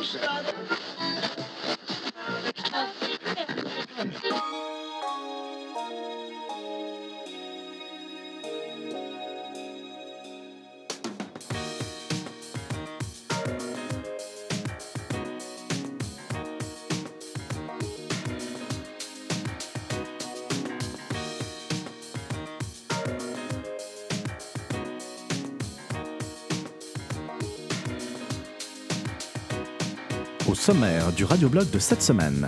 Au sommaire du radioblog de cette semaine,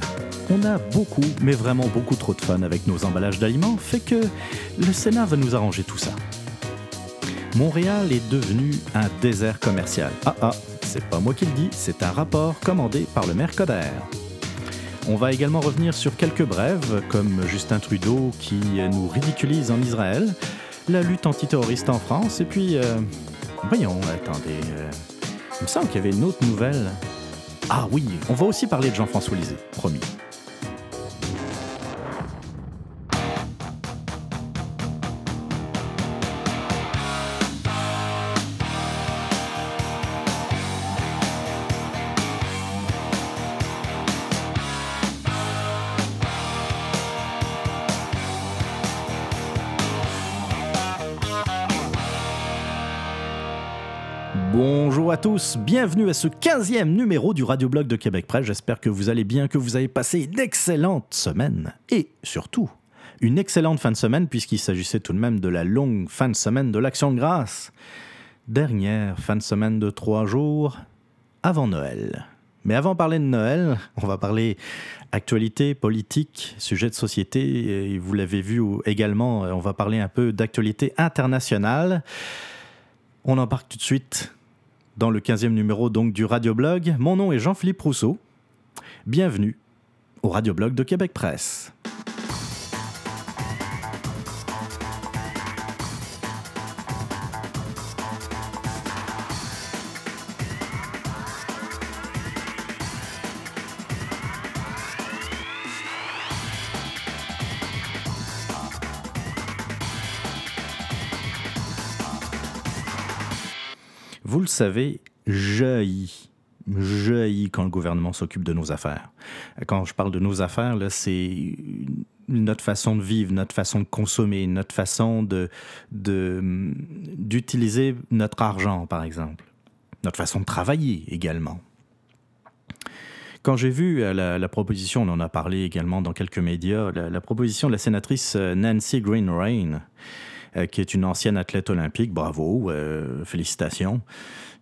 on a beaucoup, mais vraiment beaucoup trop de fun avec nos emballages d'aliments, fait que le Sénat va nous arranger tout ça. Montréal est devenu un désert commercial. Ah ah, c'est pas moi qui le dis, c'est un rapport commandé par le maire Coder. On va également revenir sur quelques brèves, comme Justin Trudeau qui nous ridiculise en Israël, la lutte antiterroriste en France, et puis... euh, voyons, attendez... euh, il me semble qu'il y avait une autre nouvelle. Ah oui, on va aussi parler de Jean-François Lisée, promis. Tous, bienvenue à ce 15e numéro du Radioblog de Québec Presse. J'espère que vous allez bien, que vous avez passé une excellente semaine et surtout une excellente fin de semaine puisqu'il s'agissait tout de même de la longue fin de semaine de l'Action de grâce. Dernière fin de semaine de trois jours avant Noël. Mais avant de parler de Noël, on va parler actualité, politique, sujet de société. Vous l'avez vu également, on va parler un peu d'actualité internationale. On embarque tout de suite dans le 15e numéro donc du Radioblog. Mon nom est Jean-Philippe Rousseau. Bienvenue au Radioblog de Québec Presse. Vous le savez, jaillit. Jaillit quand le gouvernement s'occupe de nos affaires. Quand je parle de nos affaires, c'est notre façon de vivre, notre façon de consommer, notre façon de, d'utiliser notre argent, par exemple. Notre façon de travailler également. Quand j'ai vu euh, la, proposition, on en a parlé également dans quelques médias, la, la proposition de la sénatrice euh, Nancy Greenrain, qui est une ancienne athlète olympique, bravo, euh, félicitations.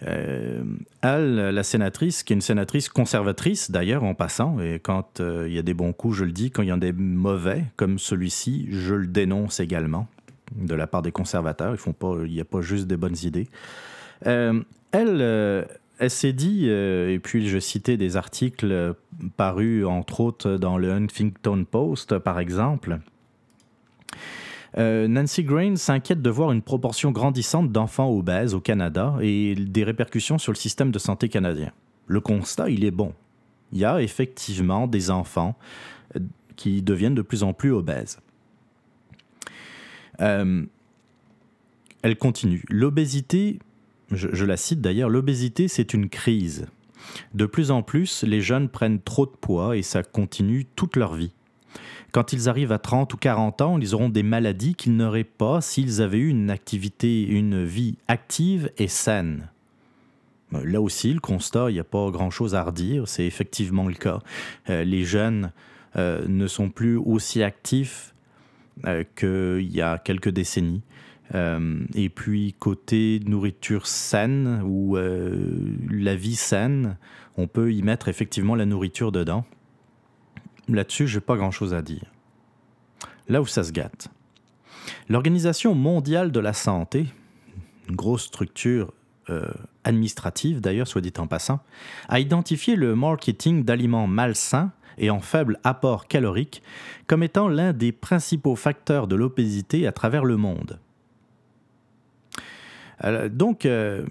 Euh, elle, la sénatrice, qui est une sénatrice conservatrice d'ailleurs en passant, et quand euh, il y a des bons coups, je le dis, quand il y en a des mauvais, comme celui-ci, je le dénonce également de la part des conservateurs. Il n'y a pas juste des bonnes idées. Euh, elle, euh, elle s'est dit, euh, et puis je citais des articles euh, parus entre autres dans le Huffington Post, par exemple. Euh, Nancy Grain s'inquiète de voir une proportion grandissante d'enfants obèses au Canada et des répercussions sur le système de santé canadien. Le constat, il est bon. Il y a effectivement des enfants euh, qui deviennent de plus en plus obèses. Euh, elle continue. L'obésité, je, je la cite d'ailleurs, l'obésité, c'est une crise. De plus en plus, les jeunes prennent trop de poids et ça continue toute leur vie. Quand ils arrivent à 30 ou 40 ans, ils auront des maladies qu'ils n'auraient pas s'ils avaient eu une activité, une vie active et saine. Euh, Là aussi, le constat, il n'y a pas grand-chose à redire, c'est effectivement le cas. Euh, les jeunes euh, ne sont plus aussi actifs qu'il y a quelques décennies. Et puis, côté nourriture saine ou la vie saine, on peut y mettre effectivement la nourriture dedans. Là-dessus, je n'ai pas grand-chose à dire. Là où ça se gâte. L'Organisation mondiale de la santé, une grosse structure euh, administrative d'ailleurs, soit dit en passant, a identifié le marketing d'aliments malsains et en faible apport calorique comme étant l'un des principaux facteurs de l'obésité à travers le monde. Alors, donc, euh,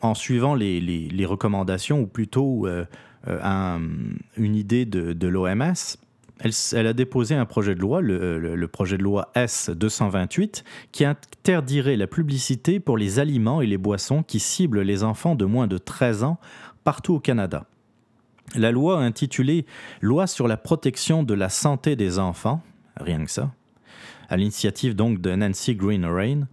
en suivant les, recommandations, ou plutôt euh, euh, un- une idée de, l'OMS, elle, a déposé un projet de loi, le, projet de loi S-228, qui interdirait la publicité pour les aliments et les boissons qui ciblent les enfants de moins de 13 ans partout au Canada. La loi intitulée Loi sur la protection de la santé des enfants, rien que ça, à l'initiative donc de Nancy Green Rain, euh,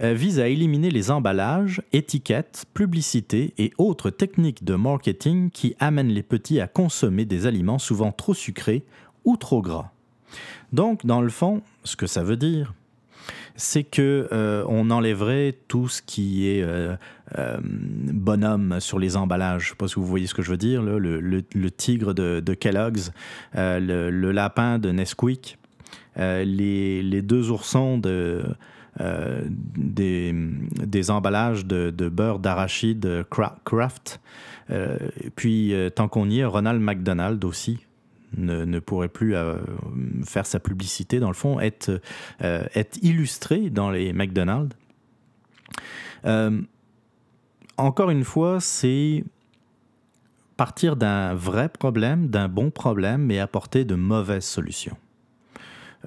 vise à éliminer les emballages, étiquettes, publicités et autres techniques de marketing qui amènent les petits à consommer des aliments souvent trop sucrés ou trop gras. Donc, dans le fond, ce que ça veut dire, c'est que euh, on enlèverait tout ce qui est euh, bonhomme sur les emballages. Je ne sais pas si vous voyez ce que je veux dire. le, tigre de, Kellogg's, le, lapin de Nesquik, les, deux oursons de, euh, des, emballages de, beurre d'arachide Kraft. Euh, puis, euh, tant qu'on y est, Ronald McDonald aussi ne, pourrait plus faire sa publicité, dans le fond, être, illustré dans les McDonald's. encore une fois, c'est partir d'un vrai problème, d'un bon problème, et apporter de mauvaises solutions.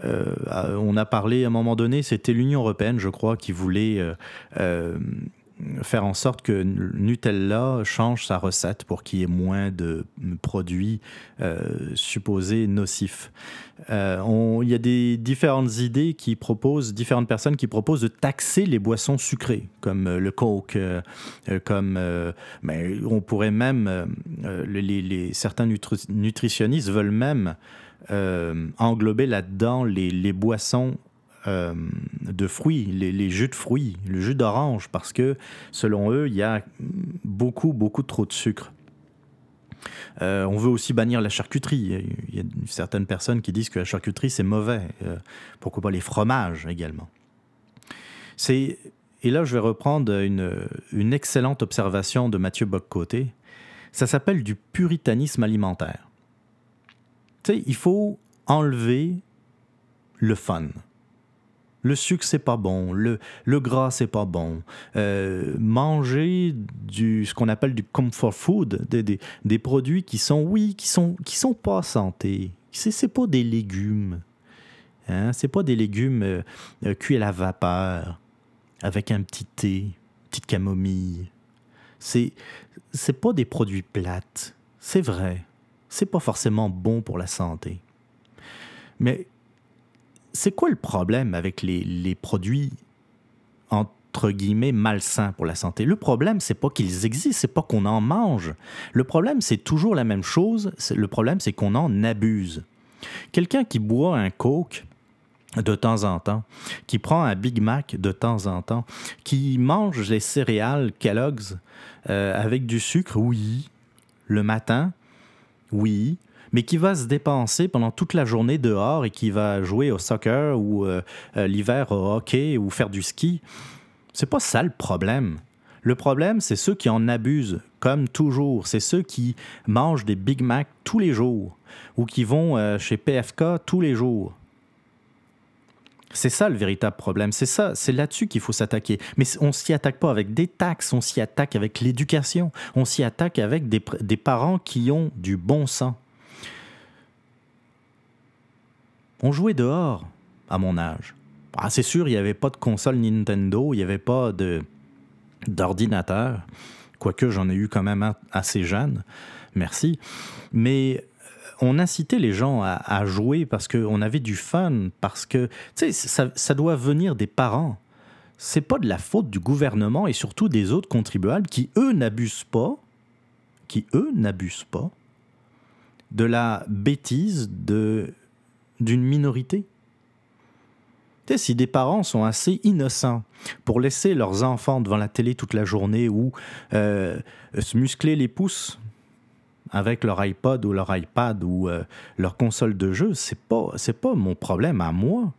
Euh, on a parlé à un moment donné, c'était l'Union européenne, je crois, qui voulait euh, euh, faire en sorte que Nutella change sa recette pour qu'il y ait moins de produits supposés nocifs. il y a des différentes idées qui proposent, différentes personnes qui proposent de taxer les boissons sucrées, comme le Coke, comme, on pourrait même, les, certains nutritionnistes veulent même euh, englober là-dedans les, boissons euh, de fruits, les, jus de fruits, le jus d'orange, parce que selon eux, il y a beaucoup, beaucoup trop de sucre. Euh, on veut aussi bannir la charcuterie. Il y a certaines personnes qui disent que la charcuterie, c'est mauvais. pourquoi pas les fromages également. C'est, et là, je vais reprendre une, une excellente observation de Mathieu Boccoté. Ça s'appelle du puritanisme alimentaire il faut enlever le fun. Le sucre, c'est pas bon. Le, le gras, c'est pas bon. Euh, manger du, ce qu'on appelle du comfort food, des, des, produits qui sont, oui, qui sont, qui sont pas santé. C'est, pas des légumes. Hein? C'est pas des légumes euh, euh, cuits à la vapeur avec un petit thé, petite camomille. C'est pas des produits plates. C'est vrai c'est pas forcément bon pour la santé. Mais c'est quoi le problème avec les, produits entre guillemets malsains pour la santé? Le problème, c'est pas qu'ils existent, c'est pas qu'on en mange. Le problème, c'est toujours la même chose. Le problème, c'est qu'on en abuse. Quelqu'un qui boit un Coke de temps en temps, qui prend un Big Mac de temps en temps, qui mange les céréales Kellogg's euh, avec du sucre, oui, le matin, oui, mais qui va se dépenser pendant toute la journée dehors et qui va jouer au soccer ou euh, euh, l'hiver au hockey ou faire du ski. C'est pas ça le problème. Le problème, c'est ceux qui en abusent, comme toujours. C'est ceux qui mangent des Big Mac tous les jours ou qui vont euh, chez PFK tous les jours. C'est ça le véritable problème. C'est ça, c'est là-dessus qu'il faut s'attaquer. Mais on s'y attaque pas avec des taxes, on s'y attaque avec l'éducation, on s'y attaque avec des, parents qui ont du bon sens. On jouait dehors à mon âge. Ah, c'est sûr, il n'y avait pas de console Nintendo, il n'y avait pas d'ordinateur, quoique j'en ai eu quand même assez jeune, merci. Mais on incitait les gens à, jouer parce qu'on avait du fun, parce que ça, ça doit venir des parents. C'est pas de la faute du gouvernement et surtout des autres contribuables qui, eux, n'abusent pas, qui, eux, n'abusent pas de la bêtise de, d'une minorité. si des parents sont assez innocents pour laisser leurs enfants devant la télé toute la journée ou euh, se muscler les pouces avec leur iPod ou leur iPad ou euh, leur console de jeu, c'est pas c'est pas mon problème à moi.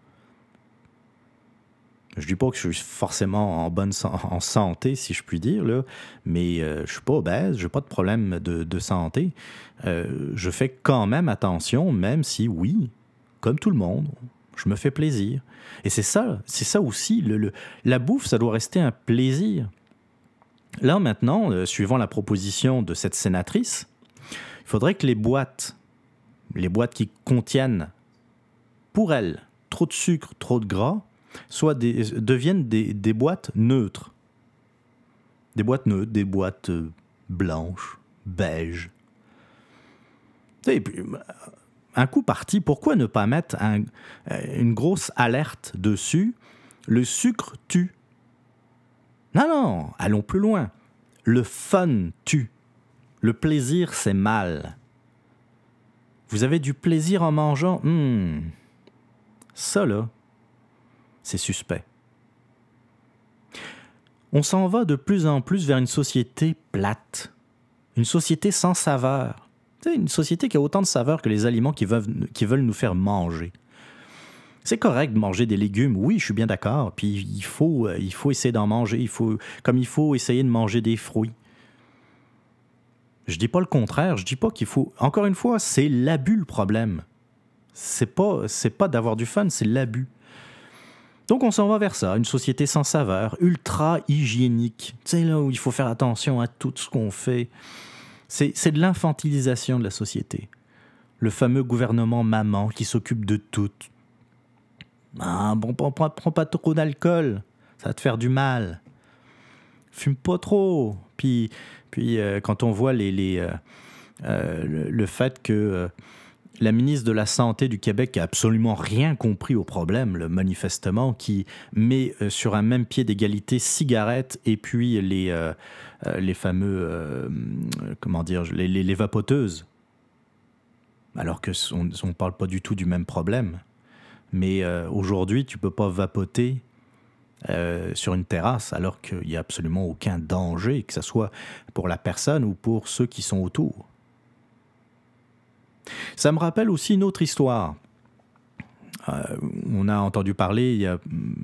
Je dis pas que je suis forcément en bonne en santé, si je puis dire, là, mais euh, je suis pas obèse, j'ai pas de problème de, santé. Euh, je fais quand même attention, même si, oui, comme tout le monde, je me fais plaisir. Et c'est ça, c'est ça aussi. Le, la bouffe, ça doit rester un plaisir. Là, maintenant, suivant la proposition de cette sénatrice, il faudrait que les boîtes, les boîtes qui contiennent, pour elles, trop de sucre, trop de gras, soient des, deviennent des, boîtes neutres. Des boîtes neutres, des boîtes euh, blanches, beige. Et puis, un coup parti, pourquoi ne pas mettre une grosse alerte dessus? Le sucre tue. Non, non, allons plus loin. Le fun tue. Le plaisir, c'est mal. Vous avez du plaisir en mangeant? Hmm. Ça, là, c'est suspect. On s'en va de plus en plus vers une société plate, une société sans saveur, une société qui a autant de saveur que les aliments qui veulent, nous faire manger. C'est correct de manger des légumes, oui, je suis bien d'accord. Puis il faut, euh, il faut essayer d'en manger, il faut, comme il faut essayer de manger des fruits. Je dis pas le contraire, je dis pas qu'il faut. Encore une fois, c'est l'abus le problème. C'est pas, c'est pas d'avoir du fun, c'est l'abus. Donc on s'en va vers ça, une société sans saveur, ultra hygiénique. Tu sais, là où il faut faire attention à tout ce qu'on fait. C'est de l'infantilisation de la société. Le fameux gouvernement maman qui s'occupe de tout. Ah, bon, prends, prends pas trop d'alcool, ça va te faire du mal. Fume pas trop. Puis, puis euh, quand on voit les, euh, euh, le, fait que la ministre de la Santé du Québec a absolument rien compris au problème, le manifestement, qui met sur un même pied d'égalité cigarettes et puis les, euh, les fameux, comment dire, les, les, vapoteuses. Alors que on ne parle pas du tout du même problème. Mais aujourd'hui, tu peux pas vapoter sur une terrasse alors qu'il n'y a absolument aucun danger, que ce soit pour la personne ou pour ceux qui sont autour. Ça me rappelle aussi une autre histoire. Euh, on a entendu parler, il y a, mm,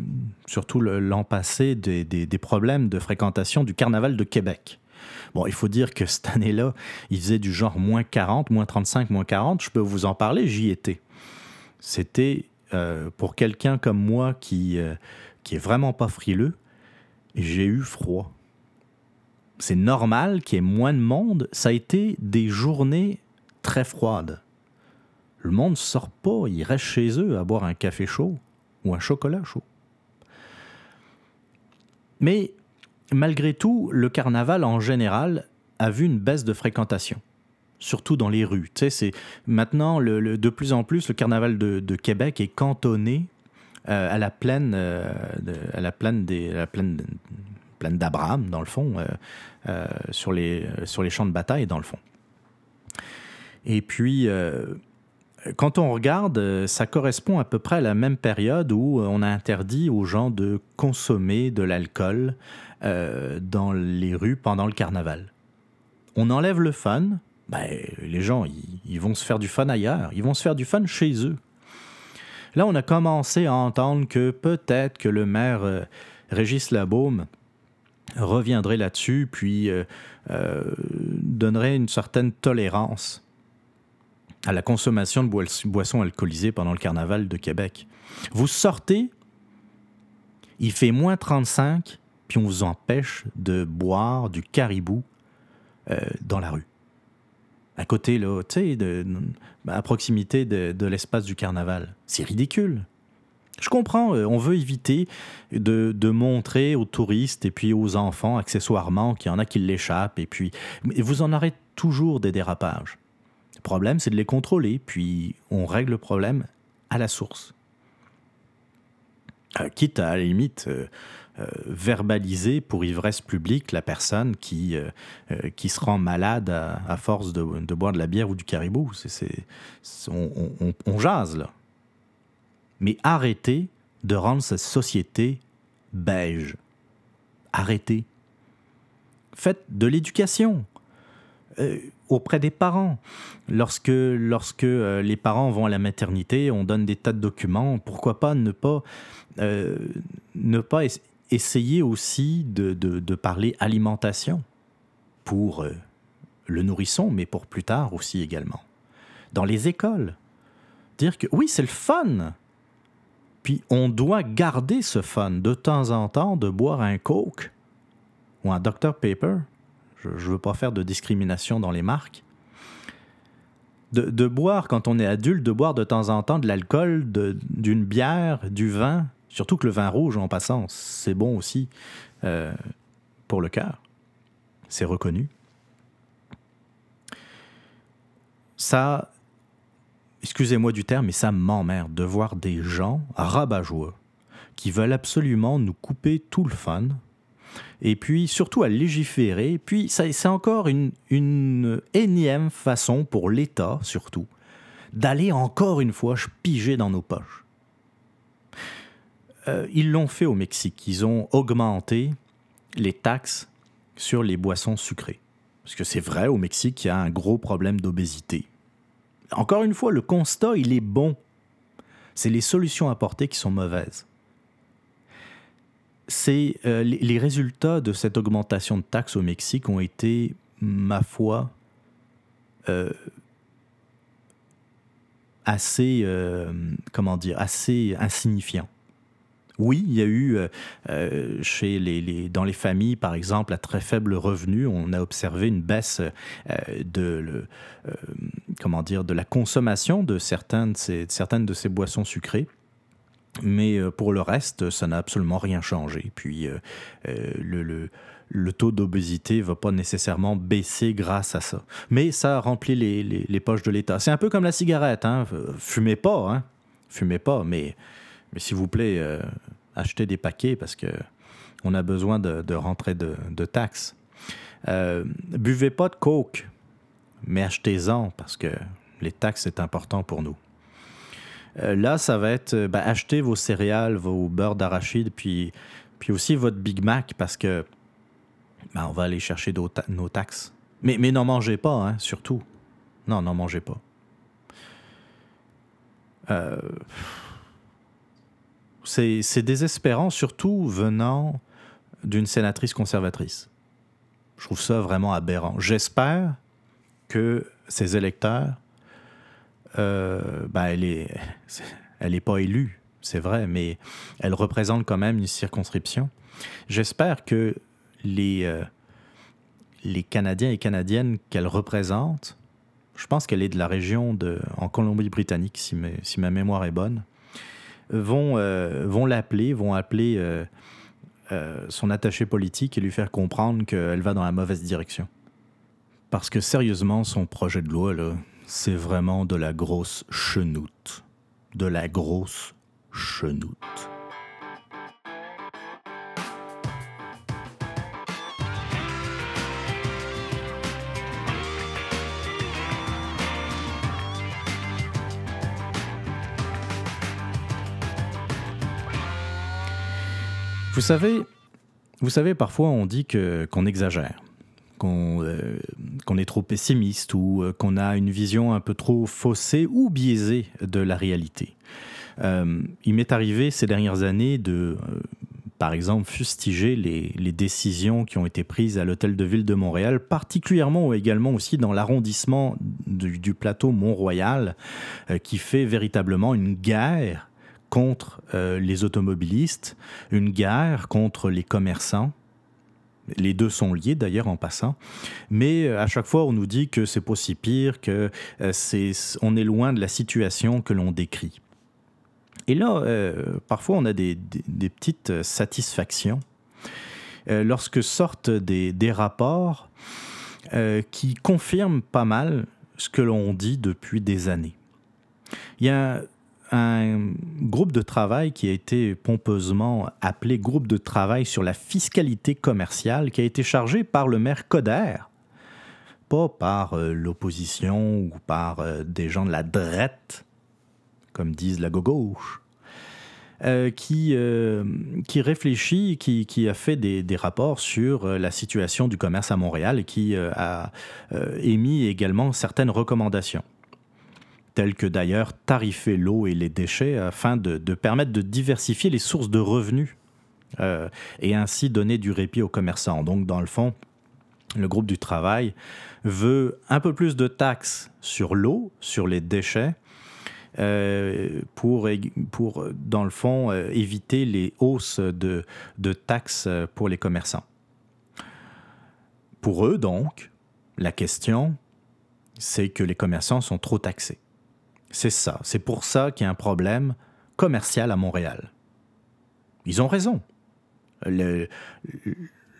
surtout l'an passé, des, problèmes de fréquentation du carnaval de Québec. Bon, il faut dire que cette année-là, il faisait du genre moins 40, moins 35, moins 40. Je peux vous en parler, j'y étais. C'était euh, pour quelqu'un comme moi qui, euh, qui est vraiment pas frileux, j'ai eu froid. C'est normal qu'il y ait moins de monde. Ça a été des journées très froide. Le monde ne sort pas, il reste chez eux à boire un café chaud ou un chocolat chaud. Mais malgré tout, le carnaval en général a vu une baisse de fréquentation, surtout dans les rues. Tu sais, maintenant de plus en plus le carnaval de, Québec est cantonné à la plaine, euh, à la plaine la plaine, d'Abraham dans le fond, euh, sur les champs de bataille dans le fond. Et puis, euh, quand on regarde, euh, ça correspond à peu près à la même période où on a interdit aux gens de consommer de l'alcool euh, dans les rues pendant le carnaval. On enlève le fun, ben, les gens, ils, vont se faire du fun ailleurs, ils vont se faire du fun chez eux. Là, on a commencé à entendre que peut-être que le maire Régis Labaume reviendrait là-dessus, puis donnerait une certaine tolérance à la consommation de boissons alcoolisées pendant le carnaval de Québec. Vous sortez, il fait moins 35, puis on vous empêche de boire du caribou euh, dans la rue. À côté, là, tu sais, à proximité de, l'espace du carnaval. C'est ridicule. Je comprends, euh, on veut éviter de, de, montrer aux touristes et puis aux enfants, accessoirement, qu'il y en a qui l'échappent, et puis vous en aurez toujours des dérapages. Le problème, c'est de les contrôler, puis on règle le problème à la source. Euh, quitte à, la limite euh, verbaliser pour ivresse publique la personne qui, qui se rend malade à, force de, boire de la bière ou du caribou. On, jase là. Mais arrêtez de rendre cette société beige. Arrêtez. Faites de l'éducation auprès des parents. Lorsque, lorsque euh, les parents vont à la maternité, on donne des tas de documents. Pourquoi pas ne pas, euh, ne pas essayer aussi de, de, parler alimentation pour euh, le nourrisson, mais pour plus tard aussi également. Dans les écoles, dire que oui, c'est le fun. Puis on doit garder ce fun de temps en temps de boire un Coke ou un Dr Pepper je ne veux pas faire de discrimination dans les marques. De, boire, quand on est adulte, de boire de temps en temps de l'alcool, d'une bière, du vin, surtout que le vin rouge en passant, c'est bon aussi euh, pour le cœur. C'est reconnu. ça, excusez-moi du terme, mais ça m'emmerde de voir des gens rabat-joie qui veulent absolument nous couper tout le fun, et puis surtout à légiférer. Puis c'est encore une, une énième façon pour l'État, surtout, d'aller encore une fois piger dans nos poches. Euh, ils l'ont fait au Mexique. Ils ont augmenté les taxes sur les boissons sucrées. Parce que c'est vrai, au Mexique, il y a un gros problème d'obésité. Encore une fois, le constat, il est bon. C'est les solutions apportées qui sont mauvaises. C'est euh, les résultats de cette augmentation de taxes au Mexique ont été, ma foi, euh, assez, comment dire, assez insignifiants. Oui, il y a eu euh, euh, chez les, dans les familles, par exemple, à très faible revenu, on a observé une baisse euh, de, comment dire, de la consommation de certaines de ces, boissons sucrées. Mais pour le reste, ça n'a absolument rien changé. Puis le, le, taux d'obésité ne va pas nécessairement baisser grâce à ça. Mais ça remplit les, les, poches de l'État. C'est un peu comme la cigarette. Hein? Fumez pas, hein? Fumez pas, mais mais s'il vous plaît, euh, achetez des paquets parce que on a besoin de, rentrer de, taxes. Euh, buvez pas de coke, mais achetez-en parce que les taxes, c'est important pour nous. Euh, là, ça va être ben, achetez vos céréales, vos beurres d'arachide, puis, puis aussi votre Big Mac parce que ben, on va aller chercher nos taxes. Mais, mais n'en mangez pas, hein, surtout. Non, n'en mangez pas. C'est désespérant, surtout venant d'une sénatrice conservatrice. Je trouve ça vraiment aberrant. J'espère que ces électeurs, euh, ben elle n'est elle pas élue, c'est vrai, mais elle représente quand même une circonscription. J'espère que les, euh, les Canadiens et Canadiennes qu'elle représente, je pense qu'elle est de la région de, en Colombie-Britannique, si, si ma mémoire est bonne, vont, euh, vont l'appeler, vont appeler euh, euh, son attaché politique et lui faire comprendre qu'elle va dans la mauvaise direction. Parce que sérieusement, son projet de loi, c'est vraiment de la grosse chenoute. De la grosse chenoute. Vous savez, vous savez, parfois on dit que, qu'on exagère, qu'on, euh, qu'on est trop pessimiste ou euh, qu'on a une vision un peu trop faussée ou biaisée de la réalité. Euh, il m'est arrivé ces dernières années de, par exemple, fustiger les, les, décisions qui ont été prises à l'Hôtel de Ville de Montréal, particulièrement ou également aussi dans l'arrondissement du, du plateau Mont-Royal, qui fait véritablement une guerre contre euh, les automobilistes, une guerre contre les commerçants. Les deux sont liés d'ailleurs en passant, mais euh, à chaque fois on nous dit que c'est pas si pire, que euh, c'est, on est loin de la situation que l'on décrit. Et là, parfois on a des, petites satisfactions lorsque sortent des, des rapports qui confirment pas mal ce que l'on dit depuis des années. Il y a un groupe de travail qui a été pompeusement appelé groupe de travail sur la fiscalité commerciale, qui a été chargé par le maire Coder, pas par euh, l'opposition ou par euh, des gens de la drette, comme disent la gauche, euh, qui, qui réfléchit, qui, a fait des, des, rapports sur la situation du commerce à Montréal et qui a émis également certaines recommandations tels que d'ailleurs tarifer l'eau et les déchets afin de, permettre de diversifier les sources de revenus euh, et ainsi donner du répit aux commerçants. Donc dans le fond, le groupe du travail veut un peu plus de taxes sur l'eau, sur les déchets, euh, pour, dans le fond, euh, éviter les hausses de, de taxes pour les commerçants. Pour eux, donc, la question, c'est que les commerçants sont trop taxés. C'est ça. C'est pour ça qu'il y a un problème commercial à Montréal. Ils ont raison.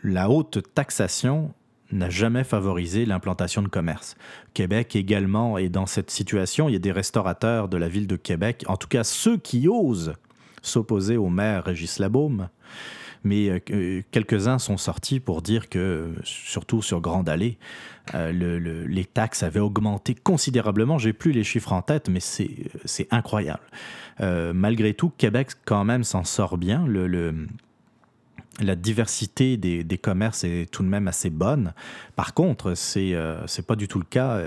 la haute taxation n'a jamais favorisé l'implantation de commerce. Québec également est dans cette situation. Il y a des restaurateurs de la ville de Québec, en tout cas ceux qui osent s'opposer au maire Régis Labaume, mais euh, euh, quelques-uns sont sortis pour dire que, surtout sur Grande Allée, euh, les taxes avaient augmenté considérablement. J'ai plus les chiffres en tête, mais c'est incroyable. malgré tout, Québec quand même s'en sort bien. La diversité des, commerces est tout de même assez bonne. Par contre, c'est n'est pas du tout le cas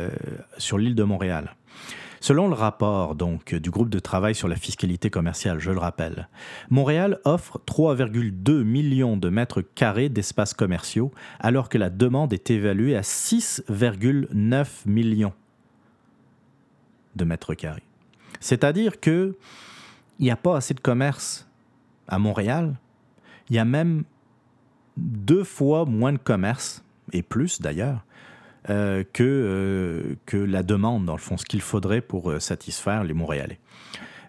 sur l'île de Montréal. Selon le rapport du groupe de travail sur la fiscalité commerciale, je le rappelle, Montréal offre 3,2 millions de mètres carrés d'espaces commerciaux alors que la demande est évaluée à 6,9 millions de mètres carrés. C'est-à-dire que il n'y a pas assez de commerce à Montréal. Il y a même deux fois moins de commerce, et plus d'ailleurs, euh, que, euh, que la demande, dans le fond, ce qu'il faudrait pour euh, satisfaire les Montréalais.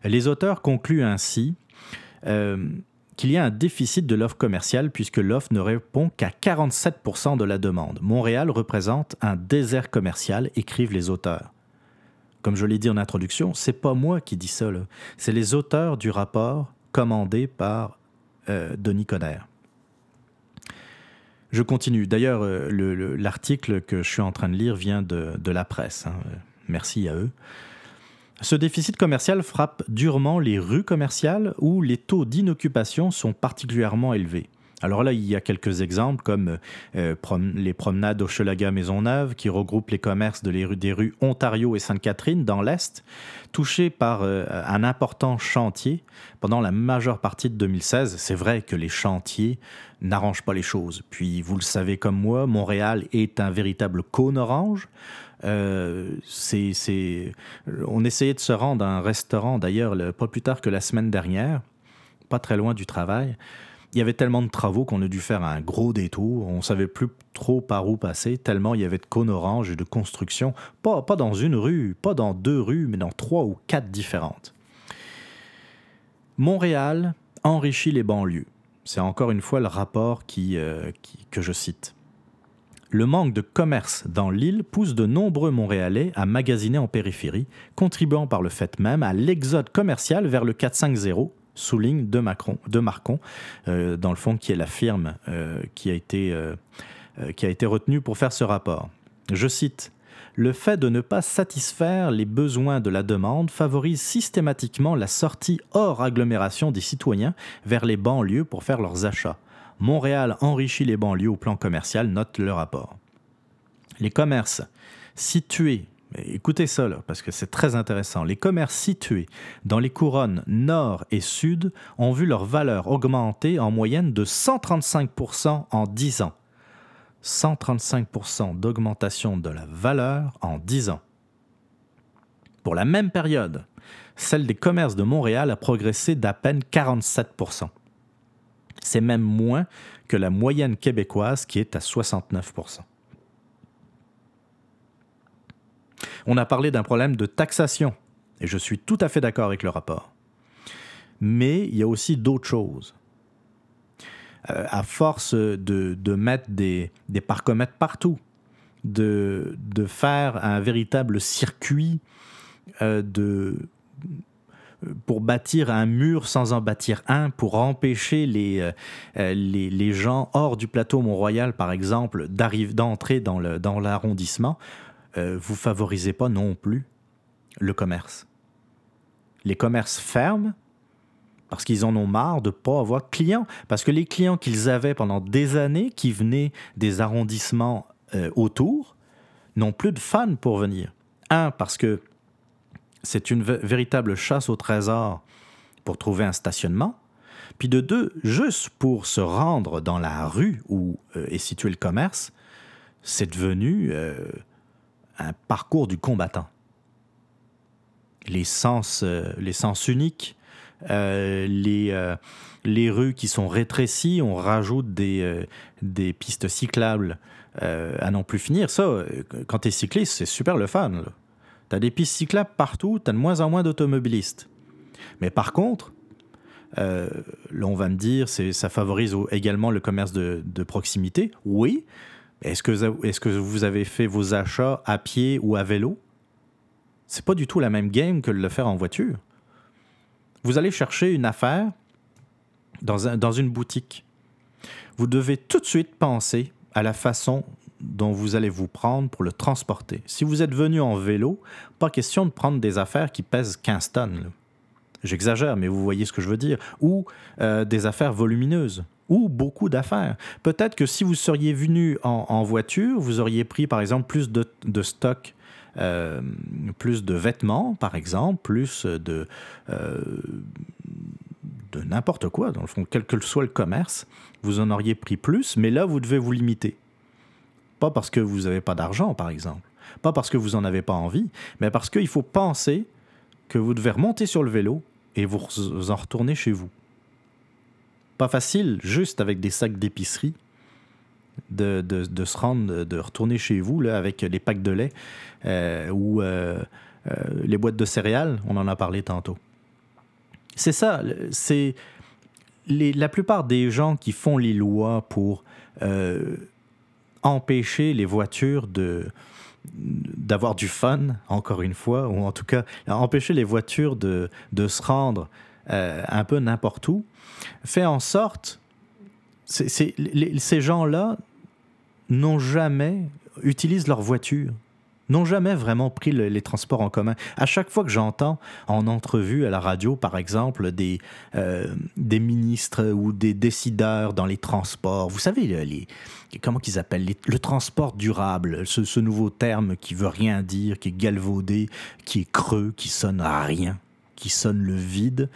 Les auteurs concluent ainsi qu'il y a un déficit de l'offre commerciale puisque l'offre ne répond qu'à 47% de la demande. Montréal représente un désert commercial, écrivent les auteurs. Comme je l'ai dit en introduction, c'est pas moi qui dis ça, c'est les auteurs du rapport commandé par Denis Conner. Je continue. D'ailleurs, euh, l'article que je suis en train de lire vient de, la presse. Hein. Merci à eux. Ce déficit commercial frappe durement les rues commerciales où les taux d'inoccupation sont particulièrement élevés. Alors là, il y a quelques exemples comme euh, les promenades Hochelaga Maisonneuve qui regroupent les commerces de les rues, des rues Ontario et Sainte-Catherine dans l'Est, touchés par euh, un important chantier pendant la majeure partie de 2016. C'est vrai que les chantiers n'arrangent pas les choses. Puis, vous le savez comme moi, Montréal est un véritable cône orange. Euh, c'est, On essayait de se rendre à un restaurant, d'ailleurs, pas plus tard que la semaine dernière, pas très loin du travail il y avait tellement de travaux qu'on a dû faire un gros détour. On savait plus trop par où passer, tellement il y avait de cônes oranges et de construction. Pas, pas dans une rue, pas dans deux rues, mais dans trois ou quatre différentes. Montréal enrichit les banlieues. C'est encore une fois le rapport qui, euh, que je cite. Le manque de commerce dans l'île pousse de nombreux Montréalais à magasiner en périphérie, contribuant par le fait même à l'exode commercial vers le 450 souligne de, Macron, de Marcon, euh, dans le fond, qui est la firme qui, euh, qui a été retenue pour faire ce rapport. Je cite le fait de ne pas satisfaire les besoins de la demande favorise systématiquement la sortie hors agglomération des citoyens vers les banlieues pour faire leurs achats. Montréal enrichit les banlieues au plan commercial, note le rapport. Les commerces situés Écoutez ça, parce que c'est très intéressant. Les commerces situés dans les couronnes nord et sud ont vu leur valeur augmenter en moyenne de 135% en 10 ans. 135% d'augmentation de la valeur en 10 ans. Pour la même période, celle des commerces de Montréal a progressé d'à peine 47% C'est même moins que la moyenne québécoise qui est à 69% On a parlé d'un problème de taxation, et je suis tout à fait d'accord avec le rapport. Mais il y a aussi d'autres choses. Euh, à force de, mettre des, des partout, de, faire un véritable circuit euh, de, pour bâtir un mur sans en bâtir un, pour empêcher les, euh, les, gens hors du plateau Mont-Royal, par exemple, d'entrer dans l'arrondissement, euh, vous favorisez pas non plus le commerce. Les commerces ferment parce qu'ils en ont marre de ne pas avoir de clients. Parce que les clients qu'ils avaient pendant des années, qui venaient des arrondissements euh, autour, n'ont plus de fans pour venir. Un, parce que c'est une véritable chasse au trésor pour trouver un stationnement. Puis de deux, juste pour se rendre dans la rue où euh, est situé le commerce, c'est devenu un parcours du combattant. Les sens, euh, les sens uniques, euh, les, euh, les rues qui sont rétrécies, on rajoute des, des pistes cyclables à n'en plus finir. Ça, quand tu es cycliste, c'est super le fun. Tu as des pistes cyclables partout, tu as de moins en moins d'automobilistes. Mais par contre, là, on va me dire, ça favorise également le commerce de, de proximité. Oui, Est-ce que, est que vous avez fait vos achats à pied ou à vélo? C'est pas du tout la même game que de le faire en voiture. Vous allez chercher une affaire dans, un, dans une boutique. Vous devez tout de suite penser à la façon dont vous allez vous prendre pour le transporter. Si vous êtes venu en vélo, pas question de prendre des affaires qui pèsent 15 tonnes. J'exagère, mais vous voyez ce que je veux dire. Ou euh, des affaires volumineuses. Ou beaucoup d'affaires. Peut-être que si vous seriez venu en, voiture, vous auriez pris par exemple plus de, stock euh, plus de vêtements, par exemple, plus de, euh, de n'importe quoi, dans le fond, quel que soit le commerce, vous en auriez pris plus, mais là, vous devez vous limiter. Pas parce que vous n'avez pas d'argent, par exemple, pas parce que vous n'en avez pas envie, mais parce qu'il faut penser que vous devez remonter sur le vélo et vous en retourner chez vous. Pas facile, juste avec des sacs d'épicerie, de, se rendre, de retourner chez vous là, avec les packs de lait euh, ou euh, euh, les boîtes de céréales, on en a parlé tantôt. C'est ça, c'est la plupart des gens qui font les lois pour empêcher les voitures de d'avoir du fun, encore une fois, ou en tout cas empêcher les voitures de, de se rendre un peu n'importe où, fait en sorte ces gens-là n'ont jamais utilisé leur voiture, n'ont jamais vraiment pris les transports en commun. À chaque fois que j'entends en entrevue à la radio, par exemple, des, euh, des ministres ou des décideurs dans les transports, vous savez, les, comment qu'ils appellent le transport durable, ce, nouveau terme qui veut rien dire, qui est galvaudé, qui est creux, qui sonne à rien qui sonne le vide.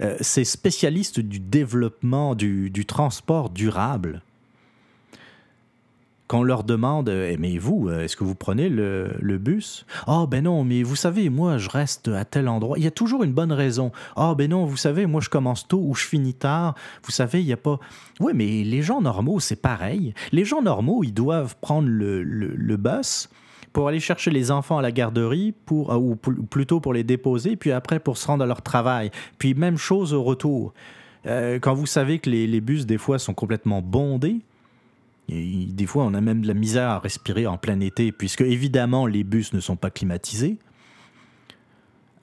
Euh, ces spécialistes du développement du, transport durable, quand on leur demande eh, Mais vous, euh, est-ce que vous prenez le, bus? Oh, ben non, mais vous savez, moi, je reste à tel endroit. Il y a toujours une bonne raison. Oh, ben non, vous savez, moi, je commence tôt ou je finis tard. Vous savez, il n'y a pas. Oui, mais les gens normaux, c'est pareil. Les gens normaux, ils doivent prendre le, le bus pour aller chercher les enfants à la garderie, euh, ou plutôt pour les déposer, puis après pour se rendre à leur travail. Puis même chose au retour. Euh, quand vous savez que les, bus, des fois, sont complètement bondés, et des fois, on a même de la misère à respirer en plein été, puisque évidemment, les bus ne sont pas climatisés.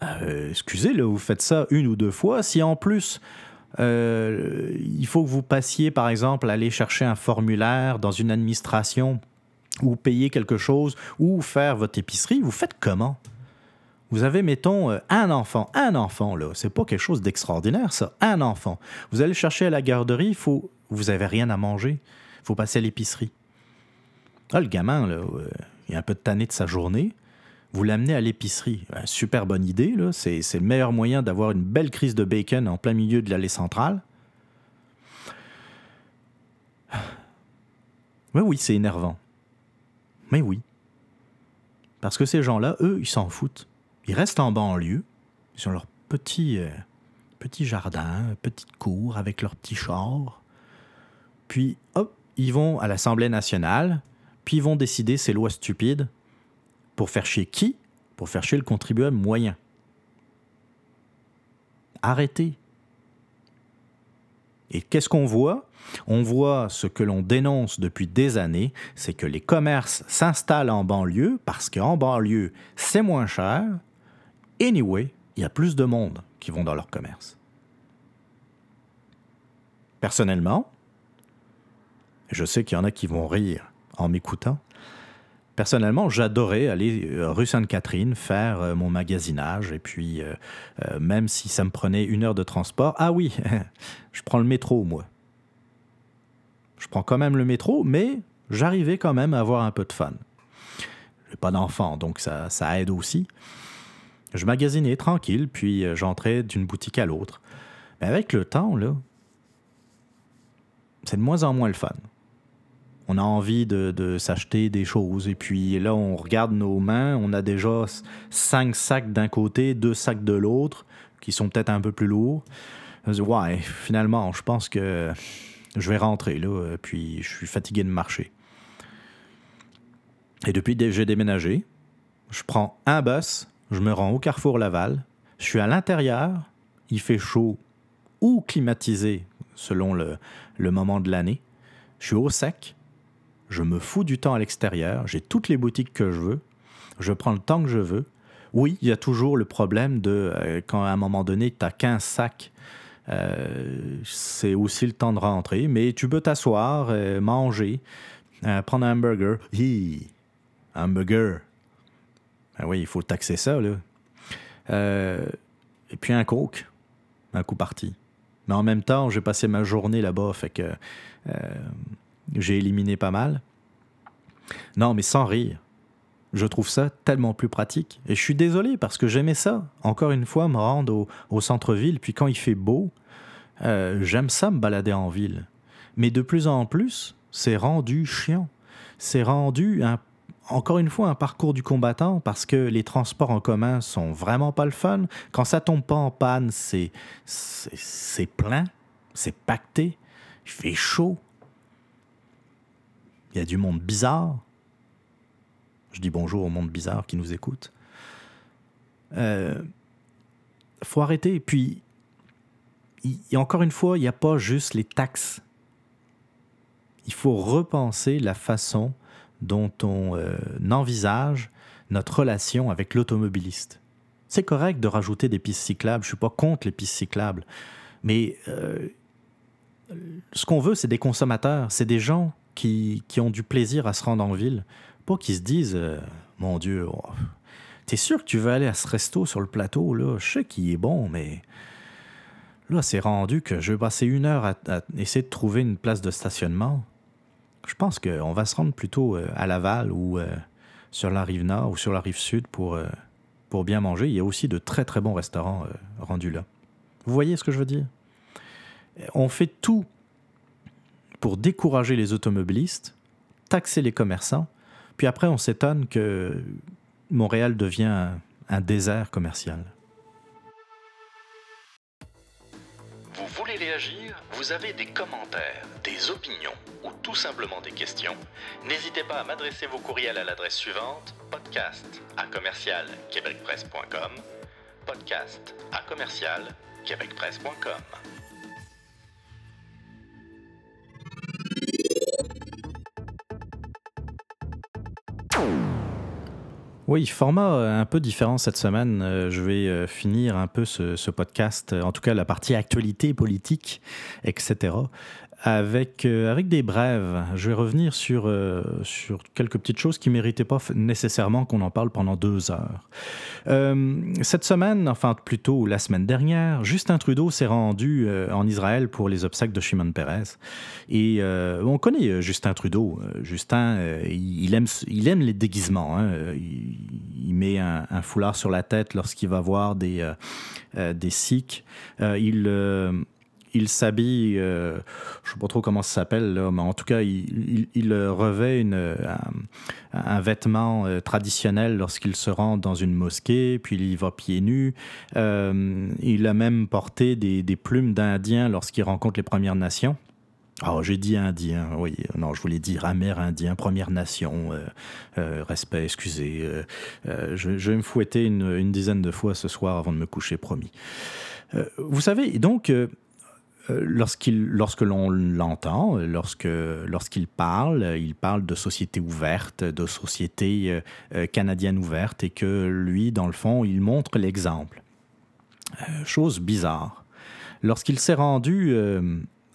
Euh, excusez, le vous faites ça une ou deux fois. Si en plus, il faut que vous passiez, par exemple, aller chercher un formulaire dans une administration ou payer quelque chose, ou faire votre épicerie, vous faites comment? Vous avez, mettons, euh, un enfant. Un enfant, là. C'est pas quelque chose d'extraordinaire, ça. Un enfant. Vous allez chercher à la garderie, faut... vous avez rien à manger. Il faut passer à l'épicerie. Ah, le gamin, là, euh, il a un peu de tanné de sa journée. Vous l'amenez à l'épicerie. super bonne idée, là. C'est, le meilleur moyen d'avoir une belle crise de bacon en plein milieu de l'allée centrale. Oui, oui, c'est énervant. Mais oui. Parce que ces gens-là, eux, ils s'en foutent. Ils restent en banlieue. Ils ont leur petit, euh, petit jardin, petite cour avec leur petit char. Puis, hop, ils vont à l'Assemblée nationale. Puis ils vont décider ces lois stupides. Pour faire chier qui? Pour faire chier le contribuable moyen. Arrêtez. Et qu'est-ce qu'on voit? On voit ce que l'on dénonce depuis des années, c'est que les commerces s'installent en banlieue parce qu'en banlieue, c'est moins cher. Anyway, il y a plus de monde qui vont dans leur commerce. Personnellement, je sais qu'il y en a qui vont rire en m'écoutant. Personnellement, j'adorais aller euh, rue Sainte-Catherine faire euh, mon magasinage et puis euh, même si ça me prenait une heure de transport, ah oui, je prends le métro moi. Je prends quand même le métro, mais j'arrivais quand même à avoir un peu de fun. J'ai pas d'enfant, donc ça, ça aide aussi. Je magasinais tranquille, puis j'entrais d'une boutique à l'autre. Mais avec le temps, là, c'est de moins en moins le fun on a envie de, s'acheter des choses. Et puis là, on regarde nos mains, on a déjà cinq sacs d'un côté, deux sacs de l'autre, qui sont peut-être un peu plus lourds. ouais, finalement, je pense que je vais rentrer là, puis je suis fatigué de marcher. Et depuis j'ai déménagé, je prends un bus, je me rends au Carrefour Laval, je suis à l'intérieur, il fait chaud ou climatisé selon le moment de l'année, je suis au sec, je me fous du temps à l'extérieur, j'ai toutes les boutiques que je veux, je prends le temps que je veux. Oui, il y a toujours le problème de euh, quand à un moment donné, tu as 15 sacs, euh, c'est aussi le temps de rentrer, mais tu peux t'asseoir, euh, manger, prendre un hamburger. Hi, hamburger. Ben oui, il faut taxer ça, là. et puis un coke, un coup parti. Mais en même temps, j'ai passé ma journée là-bas, fait que j'ai éliminé pas mal. Non, mais sans rire. Je trouve ça tellement plus pratique. Et je suis désolé parce que j'aimais ça. Encore une fois, me rendre au, centre-ville. Puis quand il fait beau, euh, j'aime ça me balader en ville. Mais de plus en plus, c'est rendu chiant. C'est rendu, encore une fois, un parcours du combattant parce que les transports en commun sont vraiment pas le fun. Quand ça tombe pas en panne, c'est, c'est plein, c'est pacté, il fait chaud. Il y a du monde bizarre. Je dis bonjour au monde bizarre qui nous écoute. Euh, faut arrêter. Puis, y, encore une fois, il n'y a pas juste les taxes. Il faut repenser la façon dont on euh, envisage notre relation avec l'automobiliste. C'est correct de rajouter des pistes cyclables, je ne suis pas contre les pistes cyclables, mais euh, ce qu'on veut, c'est des consommateurs, c'est des gens qui, qui, ont du plaisir à se rendre en ville, pas qu'ils se disent euh, Mon Dieu, oh, t'es sûr que tu veux aller à ce resto sur le plateau, là? Je sais qu'il est bon, mais là, c'est rendu que je vais passer une heure à, essayer de trouver une place de stationnement. Je pense qu'on va se rendre plutôt euh, à Laval ou euh, sur la rive nord ou sur la rive sud pour, pour bien manger. Il y a aussi de très très bons restaurants rendus là. Vous voyez ce que je veux dire? On fait tout pour décourager les automobilistes, taxer les commerçants, puis après, on s'étonne que Montréal devient un, désert commercial. Vous voulez réagir? Vous avez des commentaires, des opinions ou tout simplement des questions? N'hésitez pas à m'adresser vos courriels à l'adresse suivante podcast à commercial québecpresse.com podcast à commercial québecpresse.com Oui, format euh, un peu différent cette semaine. Euh, je vais euh, finir un peu ce, podcast, en tout cas la partie actualité politique, etc avec, euh, avec des brèves. Je vais revenir sur, euh, sur quelques petites choses qui ne méritaient pas nécessairement qu'on en parle pendant deux heures. Euh, cette semaine, enfin plutôt la semaine dernière, Justin Trudeau s'est rendu en Israël pour les obsèques de Shimon Peres. Et on connaît Justin Trudeau. Justin, il, aime, il aime les déguisements. Hein. Il, met un, foulard sur la tête lorsqu'il va voir des, des Sikhs. il il s'habille, euh, je ne sais pas trop comment ça s'appelle, mais en tout cas, il, revêt une, un, vêtement euh, traditionnel lorsqu'il se rend dans une mosquée, puis il y va pieds nus. Euh, il a même porté des, plumes d'Indien lorsqu'il rencontre les Premières Nations. Alors, ah, j'ai dit indien, oui, non, je voulais dire amérindien, Première Nation, respect, excusez. Je, vais me fouetter une, dizaine de fois ce soir avant de me coucher, promis. vous savez, donc, euh, lorsqu'il, lorsque l'on l'entend, lorsque, lorsqu'il parle, il parle de société ouverte, de société euh, euh, canadienne ouverte, et que lui, dans le fond, il montre l'exemple. chose bizarre. Lorsqu'il s'est rendu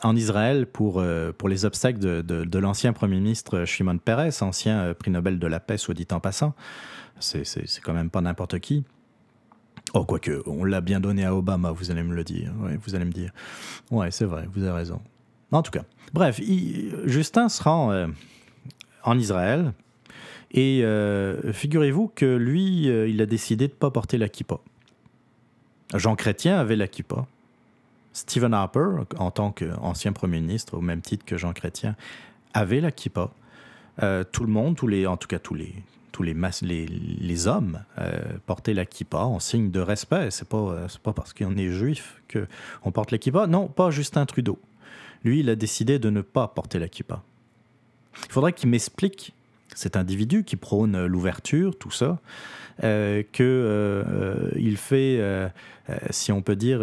en Israël pour, pour les obsèques de, de, l'ancien premier ministre Shimon Peres, ancien prix Nobel de la paix, soit dit en passant, c'est, c'est quand même pas n'importe qui. Oh, quoique, on l'a bien donné à Obama, vous allez me le dire. vous allez me dire. Ouais, c'est vrai, vous avez raison. En tout cas, bref, Justin se rend euh, en Israël et euh, figurez-vous que lui, euh, il a décidé de ne pas porter la kippa. Jean Chrétien avait la kippa. Stephen Harper, en tant qu'ancien premier ministre, au même titre que Jean Chrétien, avait la kippa. tout le monde, tous les, en tout cas tous les, tous les, hommes euh, portaient la kippa en signe de respect. C'est pas, euh, pas parce qu'on est juif qu'on porte la kippa. Non, pas Justin Trudeau. Lui, il a décidé de ne pas porter la kippa. Il faudrait qu'il m'explique, cet individu qui prône l'ouverture, tout ça, euh, qu'il fait, si on peut dire,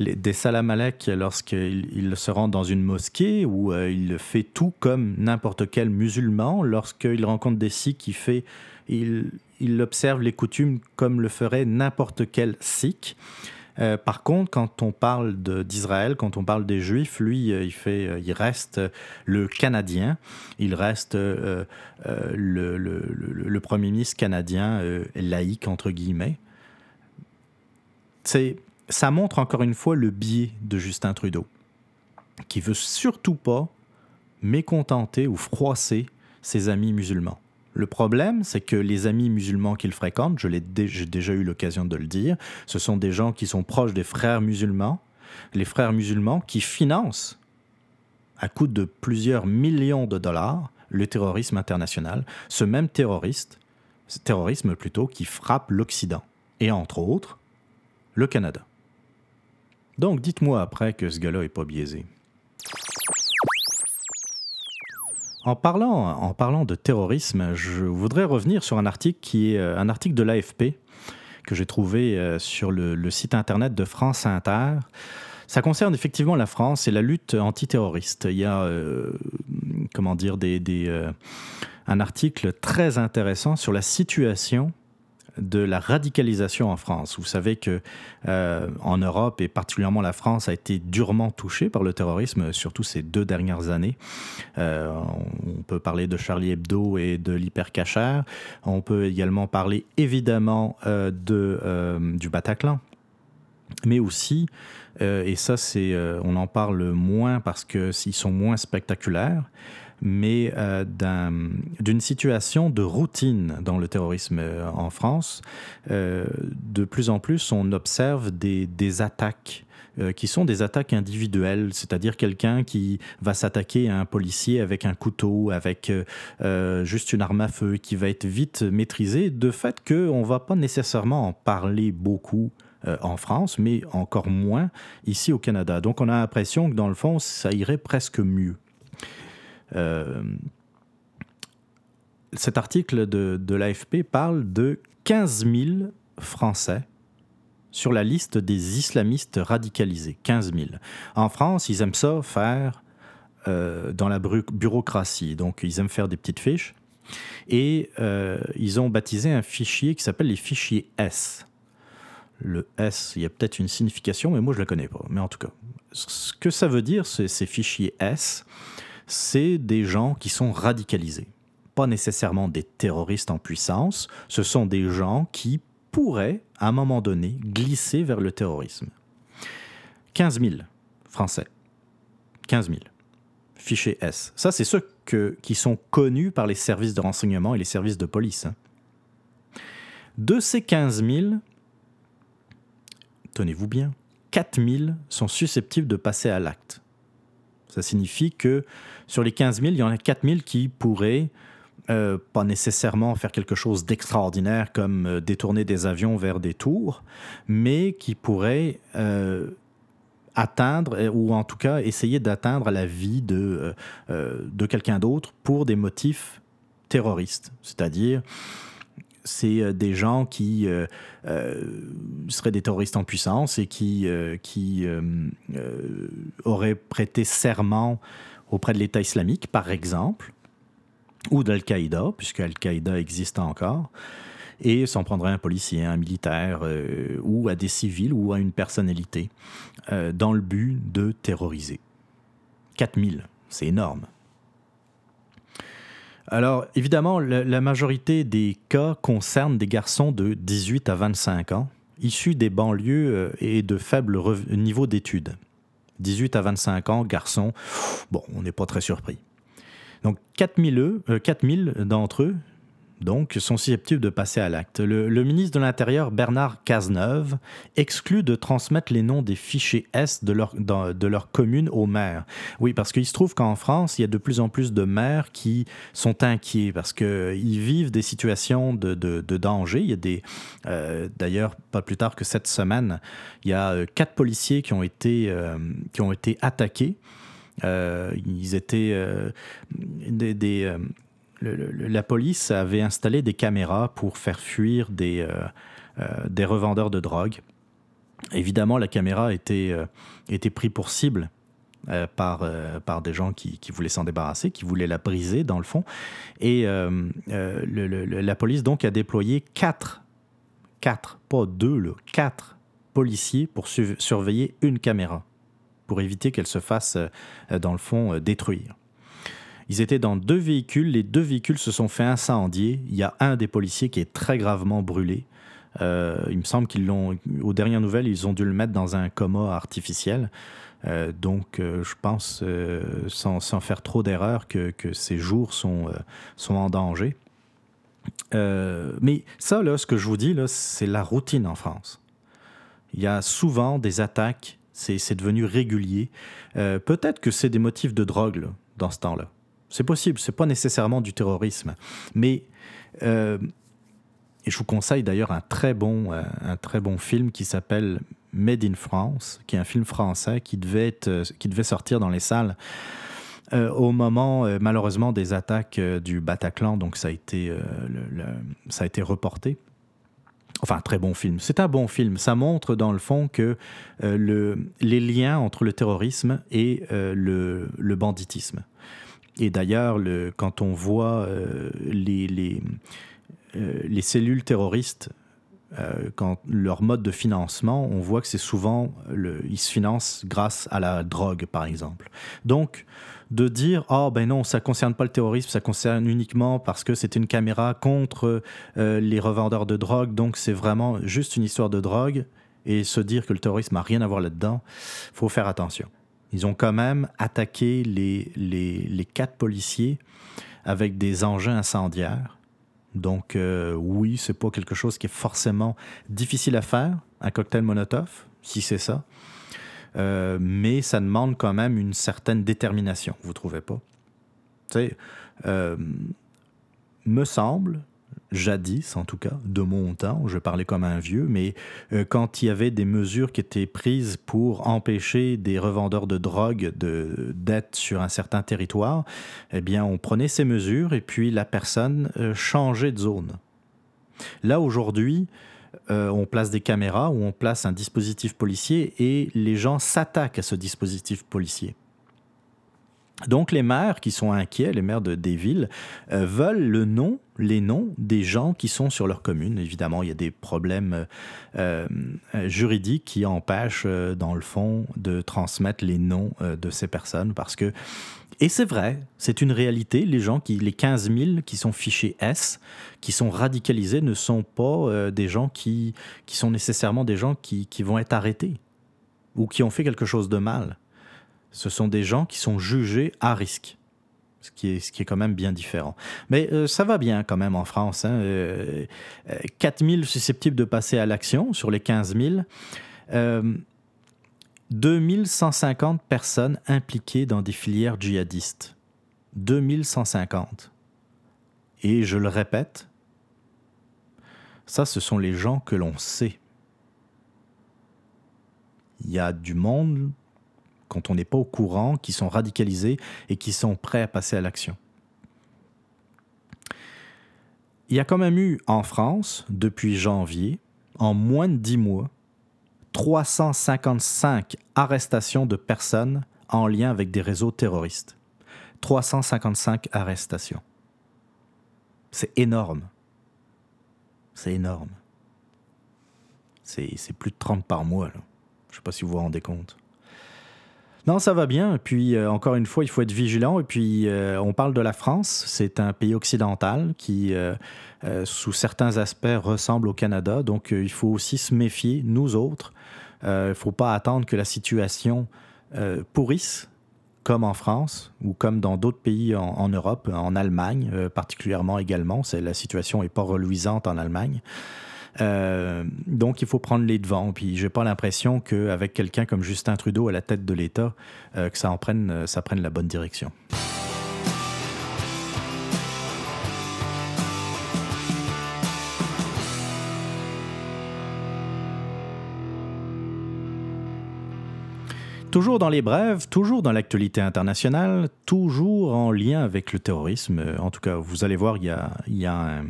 des salam alek lorsqu'il il se rend dans une mosquée où il fait tout comme n'importe quel musulman. Lorsqu'il rencontre des sikhs, il, fait, il, observe les coutumes comme le ferait n'importe quel sikh. Euh, par contre, quand on parle d'Israël, quand on parle des Juifs, lui, euh, il, euh, reste le Canadien, il reste le, le, Premier ministre canadien laïque, entre guillemets. Ça montre encore une fois le biais de Justin Trudeau, qui veut surtout pas mécontenter ou froisser ses amis musulmans. Le problème, c'est que les amis musulmans qu'il fréquente, je l'ai déjà eu l'occasion de le dire, ce sont des gens qui sont proches des frères musulmans, les frères musulmans qui financent à coût de plusieurs millions de dollars le terrorisme international, ce même terroriste, ce terrorisme plutôt qui frappe l'Occident et entre autres le Canada. Donc dites-moi après que ce gars-là n'est pas biaisé. En parlant, en parlant de terrorisme, je voudrais revenir sur un article qui est euh, un article de l'AFP que j'ai trouvé euh, sur le, site internet de France Inter. Ça concerne effectivement la France et la lutte antiterroriste. Il y a, euh, comment dire, des, un article très intéressant sur la situation de la radicalisation en France. Vous savez que euh, en Europe et particulièrement la France a été durement touchée par le terrorisme, surtout ces deux dernières années. Euh, on peut parler de Charlie Hebdo et de l'hypercachère. On peut également parler évidemment euh, de, du Bataclan, mais aussi et ça, c'est, on en parle moins parce que s'ils sont moins spectaculaires mais euh, d'une situation de routine dans le terrorisme euh, en France. Euh, de plus en plus, on observe des, attaques qui sont des attaques individuelles, c'est-à-dire quelqu'un qui va s'attaquer à un policier avec un couteau, avec juste une arme à feu, qui va être vite maîtrisé, de fait qu'on ne va pas nécessairement en parler beaucoup en France, mais encore moins ici au Canada. Donc on a l'impression que dans le fond, ça irait presque mieux. Euh, cet article de, l'AFP parle de 15 000 Français sur la liste des islamistes radicalisés. 15 000. En France, ils aiment ça faire euh, dans la bureaucratie. Donc, ils aiment faire des petites fiches. Et euh, ils ont baptisé un fichier qui s'appelle les fichiers S. Le S, il y a peut-être une signification, mais moi je ne la connais pas. Mais en tout cas, ce que ça veut dire, ces fichiers S, c'est des gens qui sont radicalisés. Pas nécessairement des terroristes en puissance, ce sont des gens qui pourraient, à un moment donné, glisser vers le terrorisme. 15 000 Français. 15 000. Fichier S. Ça, c'est ceux qui sont connus par les services de renseignement et les services de police. Hein. De ces 15 000, tenez-vous bien, 4 000 sont susceptibles de passer à l'acte. Ça signifie que sur les 15 000, il y en a 4 000 qui pourraient euh, pas nécessairement faire quelque chose d'extraordinaire comme euh, détourner des avions vers des tours, mais qui pourraient euh, atteindre, ou en tout cas essayer d'atteindre la vie de, de quelqu'un d'autre pour des motifs terroristes. C'est-à-dire c'est euh, des gens qui euh, euh, seraient des terroristes en puissance et qui, qui auraient prêté serment auprès de l'État islamique, par exemple, ou d'Al-Qaïda, puisque Al-Qaïda existe encore, et s'en prendrait un policier, un militaire, ou à des civils, ou à une personnalité, dans le but de terroriser. 4000, c'est énorme. Alors, évidemment, la, majorité des cas concernent des garçons de 18 à 25 ans, issus des banlieues euh, et de faibles niveaux d'études. 18 à 25 ans, garçons, bon, on n'est pas très surpris. Donc, 4000, 4000 euh, d'entre eux donc, sont susceptibles de passer à l'acte. Le, ministre de l'Intérieur, Bernard Cazeneuve, exclut de transmettre les noms des fichiers S de leur, commune aux maires. Oui, parce qu'il se trouve qu'en France, il y a de plus en plus de maires qui sont inquiets parce qu'ils vivent des situations de, danger. Il y a. Euh, d'ailleurs, pas plus tard que cette semaine, il y a euh, quatre policiers qui ont été, euh, qui ont été attaqués. ils étaient des, la police avait installé des caméras pour faire fuir des, euh, euh, revendeurs de drogue. Évidemment, la caméra était, était prise pour cible par, des gens qui, voulaient s'en débarrasser, qui voulaient la briser dans le fond. Et la police donc a déployé quatre, quatre, pas deux, là, quatre policiers pour surveiller une caméra, pour éviter qu'elle se fasse, dans le fond, détruire. Ils étaient dans deux véhicules. Les deux véhicules se sont fait incendier. Il y a un des policiers qui est très gravement brûlé. Euh, il me semble qu'ils l'ont, aux dernières nouvelles, ils ont dû le mettre dans un coma artificiel. Euh, donc, euh, je pense, sans, faire trop d'erreurs, que, ces jours sont, en danger. mais ça, là, ce que je vous dis, c'est la routine en France. Il y a souvent des attaques, c'est, devenu régulier. peut-être que c'est des motifs de drogue dans ce temps-là. C'est possible, c'est pas nécessairement du terrorisme. Mais euh, et je vous conseille d'ailleurs un très bon, euh, un très bon film qui s'appelle Made in France, qui est un film français qui devait, être, euh, qui devait sortir dans les salles au moment, malheureusement, des attaques du Bataclan. Donc ça a été, ça a été reporté. Enfin, un très bon film. C'est un bon film. Ça montre dans le fond que le, les liens entre le terrorisme et le banditisme. Et d'ailleurs, quand on voit euh, les, euh, les, cellules terroristes, euh, quand leur mode de financement, on voit que c'est souvent, ils se financent grâce à la drogue, par exemple. Donc, de dire oh ben non ça concerne pas le terrorisme ça concerne uniquement parce que c'est une caméra contre les revendeurs de drogue donc c'est vraiment juste une histoire de drogue et se dire que le terrorisme n'a rien à voir là-dedans faut faire attention ils ont quand même attaqué les, les, quatre policiers avec des engins incendiaires. Donc euh, oui, c'est pas quelque chose qui est forcément difficile à faire, un cocktail Molotov, si c'est ça. Euh, mais ça demande quand même une certaine détermination, vous trouvez pas? Tu sais, euh, me semble jadis en tout cas, de mon temps, je parlais comme un vieux, mais euh, quand il y avait des mesures qui étaient prises pour empêcher des revendeurs de drogue d'être sur un certain territoire, eh bien on prenait ces mesures et puis la personne euh, changeait de zone. Là aujourd'hui, euh, on place des caméras ou on place un dispositif policier et les gens s'attaquent à ce dispositif policier. Donc les maires qui sont inquiets, les maires de, des villes, veulent le nom, les noms des gens qui sont sur leur commune. Évidemment, il y a des problèmes euh, euh, juridiques qui empêchent, dans le fond, de transmettre les noms de ces personnes parce que et c'est vrai, c'est une réalité. Les gens qui, les 15 000 qui sont fichés S, qui sont radicalisés, ne sont pas des gens qui, qui sont nécessairement des gens qui, qui vont être arrêtés ou qui ont fait quelque chose de mal ce sont des gens qui sont jugés à risque. Ce qui, est, ce qui est quand même bien différent. Mais euh, ça va bien quand même en France. Hein. Euh, 4000 euh, susceptibles de passer à l'action sur les 15 000. Euh, 2150 personnes impliquées dans des filières djihadistes. 2150. Et je le répète, ça, ce sont les gens que l'on sait. Il y a du monde quand on n'est pas au courant, qui sont radicalisés et qui sont prêts à passer à l'action. Il y a quand même eu en France, depuis janvier, en moins de dix mois, 355 arrestations de personnes en lien avec des réseaux terroristes. 355 arrestations. C'est énorme. C'est énorme. C'est plus de 30 par mois. Je ne sais pas si vous vous rendez compte. Non, ça va bien. Puis, euh, encore une fois, il faut être vigilant. Et puis, euh, on parle de la France. C'est un pays occidental qui, euh, sous certains aspects, ressemble au Canada. Donc, il faut aussi se méfier, nous autres. Il ne faut pas attendre que la situation pourrisse, comme en France ou comme dans d'autres pays en, Europe, en Allemagne particulièrement également. La situation n'est pas reluisante en Allemagne. Euh, donc, il faut prendre les devants. Puis, j'ai pas l'impression qu'avec quelqu'un comme Justin Trudeau à la tête de l'État, euh, que ça en prenne, euh, ça prenne la bonne direction. Toujours dans les brèves, toujours dans l'actualité internationale, toujours en lien avec le terrorisme. En tout cas, vous allez voir, il y a, il y a un,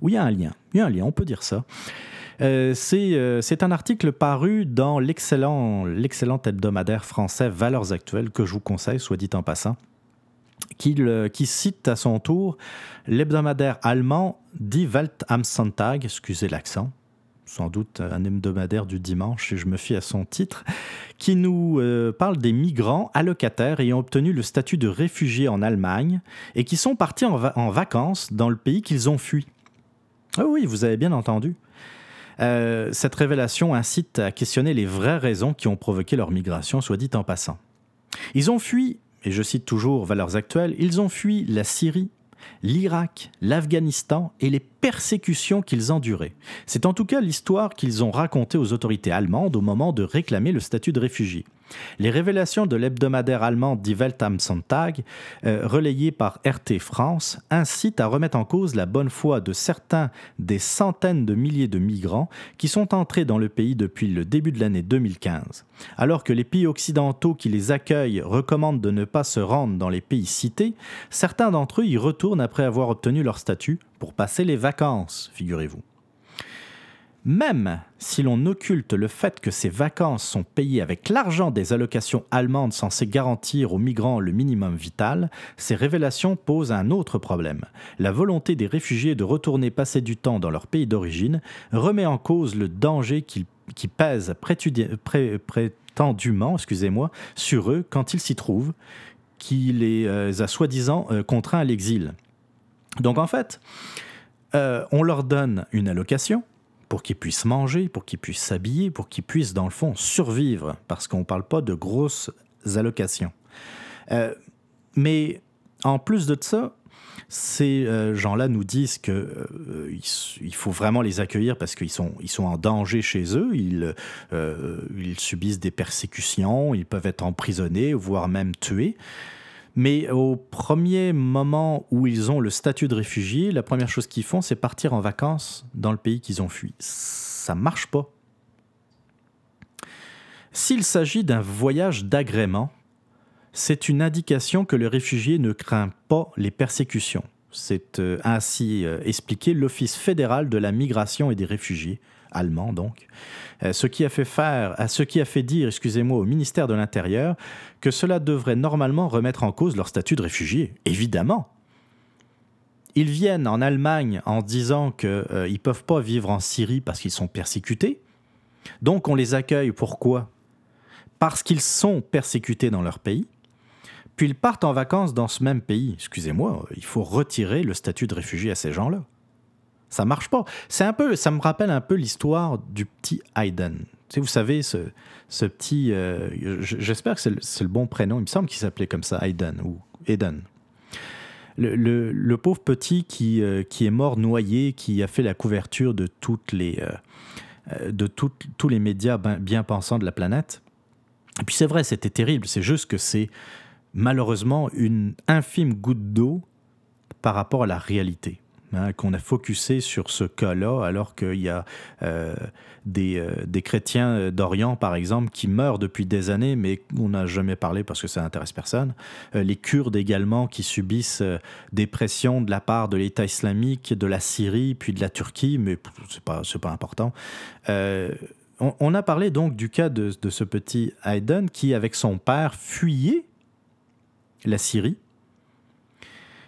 oui, il y a un lien. Il y a un lien, on peut dire ça. c'est un article paru dans l'excellent hebdomadaire français Valeurs Actuelles que je vous conseille, soit dit en passant qui, cite à son tour l'hebdomadaire allemand Die Welt am Sonntag, excusez l'accent, sans doute un hebdomadaire du dimanche, et je me fie à son titre, qui nous euh, parle des migrants allocataires ayant obtenu le statut de réfugiés en Allemagne et qui sont partis en vacances dans le pays qu'ils ont fui. Ah oui, vous avez bien entendu. Euh, cette révélation incite à questionner les vraies raisons qui ont provoqué leur migration, soit dit en passant. Ils ont fui et je cite toujours Valeurs actuelles, ils ont fui la Syrie, l'Irak, l'Afghanistan et les persécutions qu'ils enduraient. C'est en tout cas l'histoire qu'ils ont racontée aux autorités allemandes au moment de réclamer le statut de réfugié. Les révélations de l'hebdomadaire allemand Die Welt am Sonntag, euh, relayées par RT France, incitent à remettre en cause la bonne foi de certains des centaines de milliers de migrants qui sont entrés dans le pays depuis le début de l'année 2015. Alors que les pays occidentaux qui les accueillent recommandent de ne pas se rendre dans les pays cités, certains d'entre eux y retournent après avoir obtenu leur statut pour passer les vacances, figurez-vous. Même si l'on occulte le fait que ces vacances sont payées avec l'argent des allocations allemandes censées garantir aux migrants le minimum vital, ces révélations posent un autre problème. La volonté des réfugiés de retourner passer du temps dans leur pays d'origine remet en cause le danger qui, pèse prétendument sur eux quand ils s'y trouvent, qui les euh, a soi-disant euh, contraints à l'exil. Donc en fait, euh, on leur donne une allocation, pour qu'ils puissent manger, pour qu'ils puissent s'habiller, pour qu'ils puissent, dans le fond, survivre, parce qu'on ne parle pas de grosses allocations. Euh, mais en plus de ça, ces euh, gens-là nous disent qu'il il faut vraiment les accueillir parce qu'ils sont, ils sont en danger chez eux, ils, ils subissent des persécutions, ils peuvent être emprisonnés, voire même tués. Mais au premier moment où ils ont le statut de réfugié, la première chose qu'ils font, c'est partir en vacances dans le pays qu'ils ont fui. Ça marche pas. S'il s'agit d'un voyage d'agrément, c'est une indication que le réfugié ne craint pas les persécutions. C'est euh, ainsi euh, expliqué l'Office fédéral de la migration et des réfugiés, allemand donc, euh, ce qui a fait dire, excusez-moi, au ministère de l'Intérieur que cela devrait normalement remettre en cause leur statut de réfugié. Évidemment. Ils viennent en Allemagne en disant qu'ils euh, ne peuvent pas vivre en Syrie parce qu'ils sont persécutés. Donc on les accueille pourquoi? Parce qu'ils sont persécutés dans leur pays. Puis ils partent en vacances dans ce même pays. Excusez-moi, il faut retirer le statut de réfugié à ces gens-là. Ça marche pas. C'est un peu, ça me rappelle un peu l'histoire du petit Hayden. vous savez, ce, petit. Euh, j'espère que c'est le, bon prénom. Il me semble qu'il s'appelait comme ça, Hayden ou Eden. Le, pauvre petit qui, euh, qui est mort noyé, qui a fait la couverture de toutes les. Euh, de tous les médias bien pensants de la planète. Et puis c'est vrai, c'était terrible. C'est juste que c'est malheureusement une infime goutte d'eau par rapport à la réalité. Hein, qu'on a focusé sur ce cas-là, alors qu'il y a euh, des, euh, des, chrétiens euh, d'Orient, par exemple, qui meurent depuis des années, mais on n'a jamais parlé parce que ça n'intéresse personne. les Kurdes également, qui subissent des pressions de la part de l'État islamique, de la Syrie, puis de la Turquie, mais ce n'est pas, pas important. On, a parlé donc du cas de, de ce petit Hayden qui, avec son père, fuyait la Syrie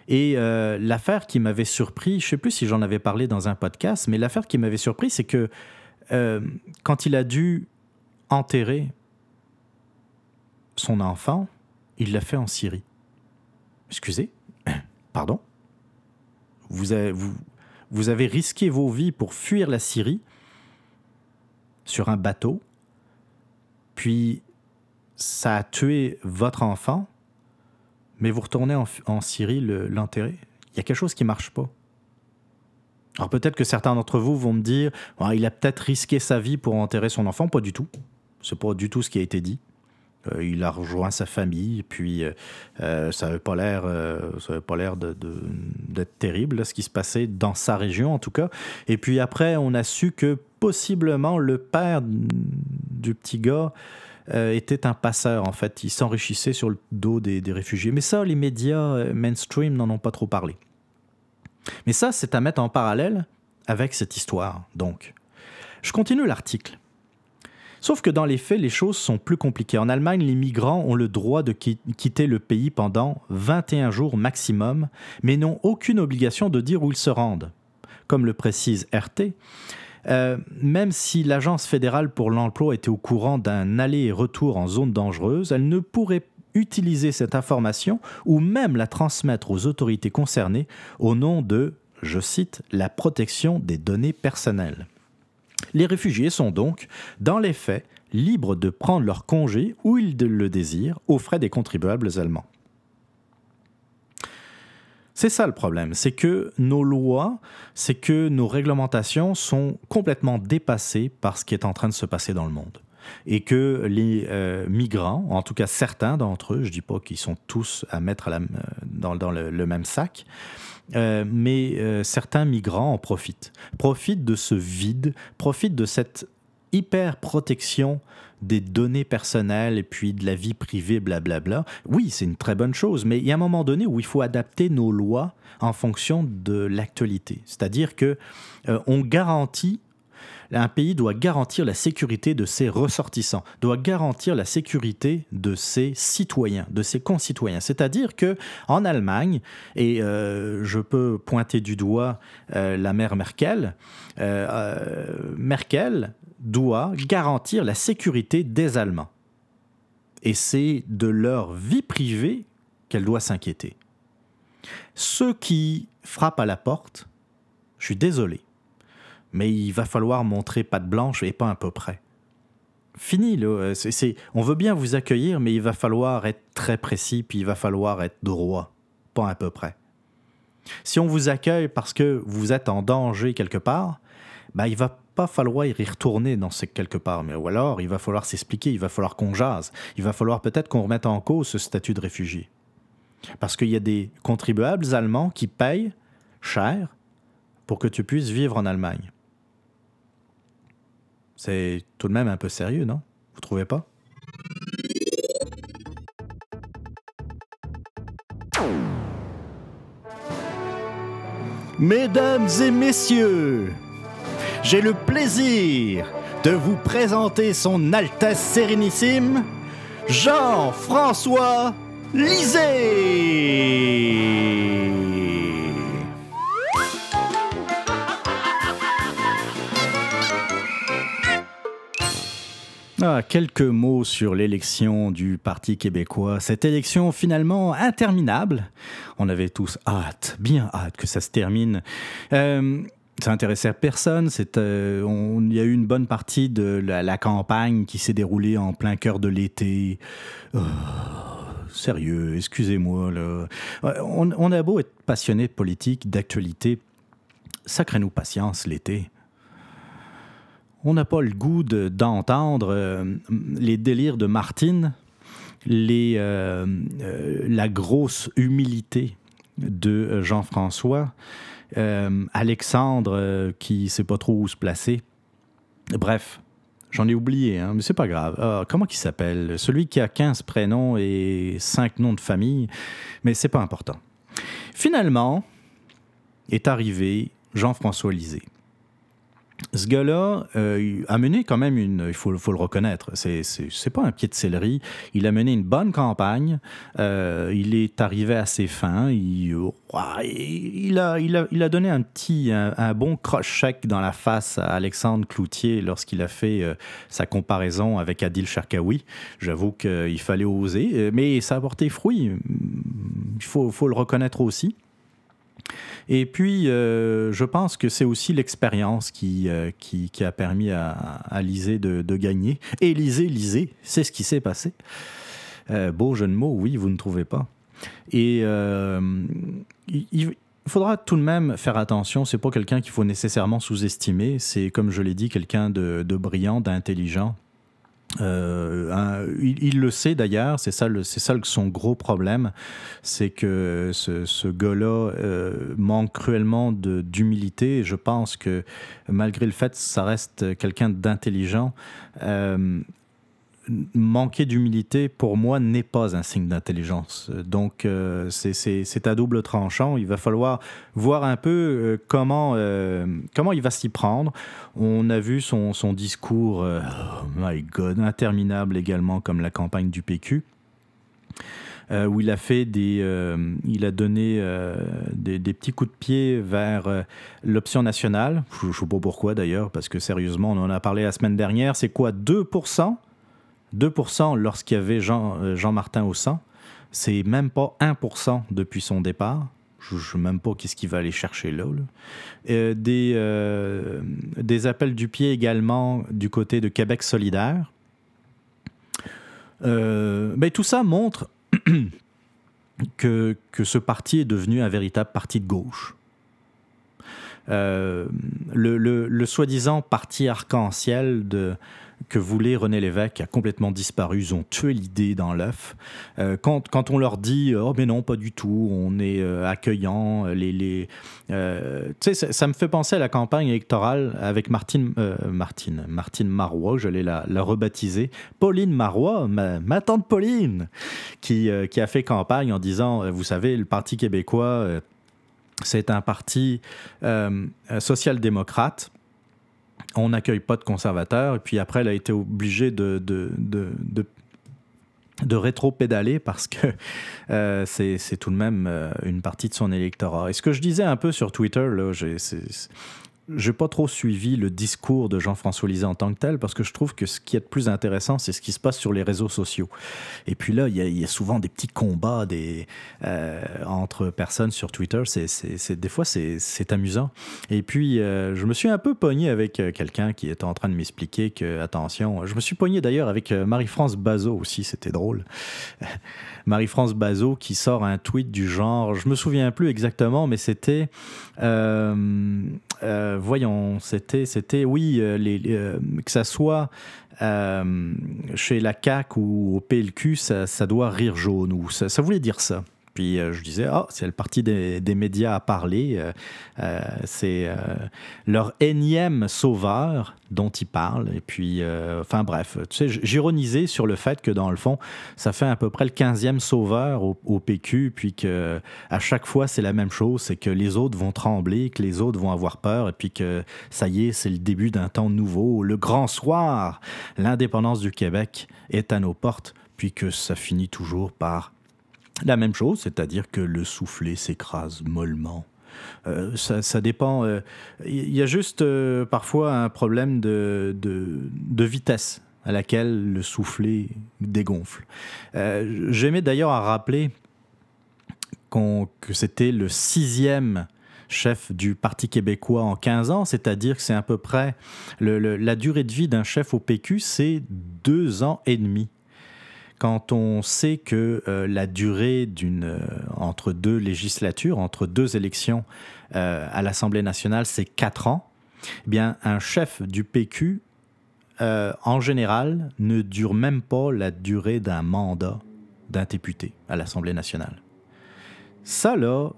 et euh, l'affaire qui m'avait surpris, je ne sais plus si j'en avais parlé dans un podcast, mais l'affaire qui m'avait surpris, c'est que euh, quand il a dû enterrer son enfant, il l'a fait en Syrie. Excusez, pardon vous avez, vous, vous avez risqué vos vies pour fuir la Syrie sur un bateau, puis ça a tué votre enfant, mais vous retournez en, Syrie l'enterrer, il y a quelque chose qui marche pas. Alors peut-être que certains d'entre vous vont me dire, ah, il a peut-être risqué sa vie pour enterrer son enfant, pas du tout. C'est pas du tout ce qui a été dit. Euh, il a rejoint sa famille, puis euh, euh, ça n'avait pas l'air, pas l'air d'être terrible ce qui se passait dans sa région en tout cas. Et puis après, on a su que possiblement le père du petit gars euh, était un passeur, en fait. Il s'enrichissait sur le dos des, réfugiés. Mais ça, les médias euh, mainstream n'en ont pas trop parlé. Mais ça, c'est à mettre en parallèle avec cette histoire, donc. Je continue l'article. Sauf que dans les faits, les choses sont plus compliquées. En Allemagne, les migrants ont le droit de quitter le pays pendant 21 jours maximum, mais n'ont aucune obligation de dire où ils se rendent. Comme le précise RT, euh, même si l'Agence fédérale pour l'emploi était au courant d'un aller et retour en zone dangereuse, elle ne pourrait utiliser cette information ou même la transmettre aux autorités concernées au nom de, je cite, la protection des données personnelles. Les réfugiés sont donc, dans les faits, libres de prendre leur congé où ils le désirent aux frais des contribuables allemands. C'est ça le problème, c'est que nos lois, c'est que nos réglementations sont complètement dépassées par ce qui est en train de se passer dans le monde. Et que les euh, migrants, en tout cas certains d'entre eux, je dis pas qu'ils sont tous à mettre euh, dans, le, même sac, euh, mais certains migrants en profitent. Profitent de ce vide, profitent de cette hyper protection des données personnelles et puis de la vie privée, blablabla. Oui, c'est une très bonne chose, mais il y a un moment donné où il faut adapter nos lois en fonction de l'actualité. C'est-à-dire que euh, on garantit un pays doit garantir la sécurité de ses ressortissants, doit garantir la sécurité de ses citoyens, de ses concitoyens. C'est-à-dire que en Allemagne, et euh, je peux pointer du doigt euh, la mère Merkel, Merkel doit garantir la sécurité des Allemands. Et c'est de leur vie privée qu'elle doit s'inquiéter. Ceux qui frappent à la porte, je suis désolé, mais il va falloir montrer patte blanche et pas un peu près. Fini, là. on veut bien vous accueillir, mais il va falloir être très précis, puis il va falloir être droit, pas à peu près. Si on vous accueille parce que vous êtes en danger quelque part, ben, il va pas falloir y retourner dans ce quelque part, mais ou alors il va falloir s'expliquer, il va falloir qu'on jase, il va falloir peut-être qu'on remette en cause ce statut de réfugié. Parce qu'il y a des contribuables allemands qui payent cher pour que tu puisses vivre en Allemagne. C'est tout de même un peu sérieux, non? Vous trouvez pas? Mesdames et messieurs, j'ai le plaisir de vous présenter son Altesse Sérénissime, Jean-François Lisée. Ah, quelques mots sur l'élection du Parti québécois. Cette élection finalement interminable. On avait tous hâte, bien hâte que ça se termine. Euh, ça intéressait personne. Euh, il y a eu une bonne partie de la, campagne qui s'est déroulée en plein cœur de l'été. Oh, sérieux, excusez-moi. On, on, a beau être passionné de politique, d'actualité, sacrez-nous patience l'été on n'a pas le goût d'entendre euh, les délires de Martine, euh, euh, la grosse humilité de Jean-François, Alexandre qui ne sait pas trop où se placer. Bref, j'en ai oublié, hein, mais c'est pas grave. Ah, comment il s'appelle? Celui qui a 15 prénoms et 5 noms de famille, mais c'est pas important. Finalement, est arrivé Jean-François Lisée ce gars-là euh, a mené quand même une, il faut, le reconnaître, c'est, pas un pied de céleri. Il a mené une bonne campagne. Euh, il est arrivé à ses fins. Il, a, donné un petit, un, bon croche-chèque dans la face à Alexandre Cloutier lorsqu'il a fait euh, sa comparaison avec Adil Sharkawi. J'avoue qu'il fallait oser, mais ça a porté fruit. Il faut le reconnaître aussi. Et puis, euh, je pense que c'est aussi l'expérience qui, euh, qui, a permis à, à de, de, gagner. Et Lisée, Lisée, c'est ce qui s'est passé. Euh, beau jeu de mots, oui, vous ne trouvez pas. Et il, il faudra tout de même faire attention. C'est pas quelqu'un qu'il faut nécessairement sous-estimer. C'est, comme je l'ai dit, quelqu'un de, de brillant, d'intelligent. Euh, il, le sait d'ailleurs, c'est ça, c'est ça son gros problème, c'est que ce, ce gars-là euh, manque cruellement d'humilité. Je pense que malgré le fait ça reste quelqu'un d'intelligent, euh, manquer d'humilité, pour moi, n'est pas un signe d'intelligence. Donc, euh, c'est à double tranchant. Il va falloir voir un peu euh, comment, euh, comment il va s'y prendre. On a vu son, discours, oh my God, interminable également, comme la campagne du PQ. où il a fait des, il a donné des, des, petits coups de pied vers l'option nationale. Je ne sais pas pourquoi d'ailleurs, parce que sérieusement, on en a parlé la semaine dernière. C'est quoi 2% 2% lorsqu'il y avait Jean, euh, Jean-Martin au sang. C'est même pas 1% depuis son départ. Je ne sais même pas qu'est-ce qu'il va aller chercher là. Euh, des, euh, des appels du pied également du côté de Québec solidaire. Ben, tout ça montre que, ce parti est devenu un véritable parti de gauche. le soi-disant parti arc-en-ciel de, que voulait René Lévesque a complètement disparu. Ils ont tué l'idée dans l'œuf. Euh, quand, quand, on leur dit Oh, mais non, pas du tout, on est euh, accueillant, les. les euh, tu sais, ça, me fait penser à la campagne électorale avec Martine, Martine, Martine Marois, je l'ai la, la rebaptiser. Pauline Marois, ma, tante Pauline, qui, qui a fait campagne en disant Vous savez, le Parti québécois, c'est un parti social-démocrate on n'accueille pas de conservateurs. Et puis après, elle a été obligée de, de, de, de, rétro-pédaler parce que euh, c'est tout de même euh, une partie de son électorat. Et ce que je disais un peu sur Twitter, là, j'ai pas trop suivi le discours de Jean-François Lisée en tant que tel parce que je trouve que ce qui est le plus intéressant, c'est ce qui se passe sur les réseaux sociaux. Et puis là, il y, a, souvent des petits combats euh, entre personnes sur Twitter. C'est, des fois, c'est, amusant. Et puis, euh, je me suis un peu pogné avec euh, quelqu'un qui était en train de m'expliquer que, attention, je me suis pogné d'ailleurs avec Marie-France Bazot aussi, c'était drôle. Marie-France Bazot qui sort un tweet du genre, je me souviens plus exactement, mais c'était voyons, c'était, c'était, oui, euh, euh, que ça soit chez la CAC ou au PLQ, ça, doit rire jaune, ou ça voulait dire ça. Puis euh, je disais, oh, c'est le parti des, médias à parler. Euh, euh, c'est leur énième sauveur dont ils parlent. Et puis, enfin bref, tu sais, j'ironisais sur le fait que dans le fond, ça fait à peu près le 15e sauveur au, PQ, puis que à chaque fois, c'est la même chose, c'est que les autres vont trembler, que les autres vont avoir peur, et puis que ça y est, c'est le début d'un temps nouveau, le grand soir, l'indépendance du Québec est à nos portes, puis que ça finit toujours par la même chose, c'est-à-dire que le soufflet s'écrase mollement. Euh, ça, dépend. Euh, il y a juste euh, parfois un problème de, de, vitesse à laquelle le soufflet dégonfle. J'aimais d'ailleurs à rappeler que c'était le sixième chef du Parti québécois en 15 ans, c'est-à-dire que c'est à peu près la durée de vie d'un chef au PQ, c'est deux ans et demi quand on sait que euh, la durée euh, entre deux législatures, entre deux élections euh, à l'Assemblée nationale, c'est quatre ans, eh bien un chef du PQ, en général, ne dure même pas la durée d'un mandat d'un député à l'Assemblée nationale. Ça, là,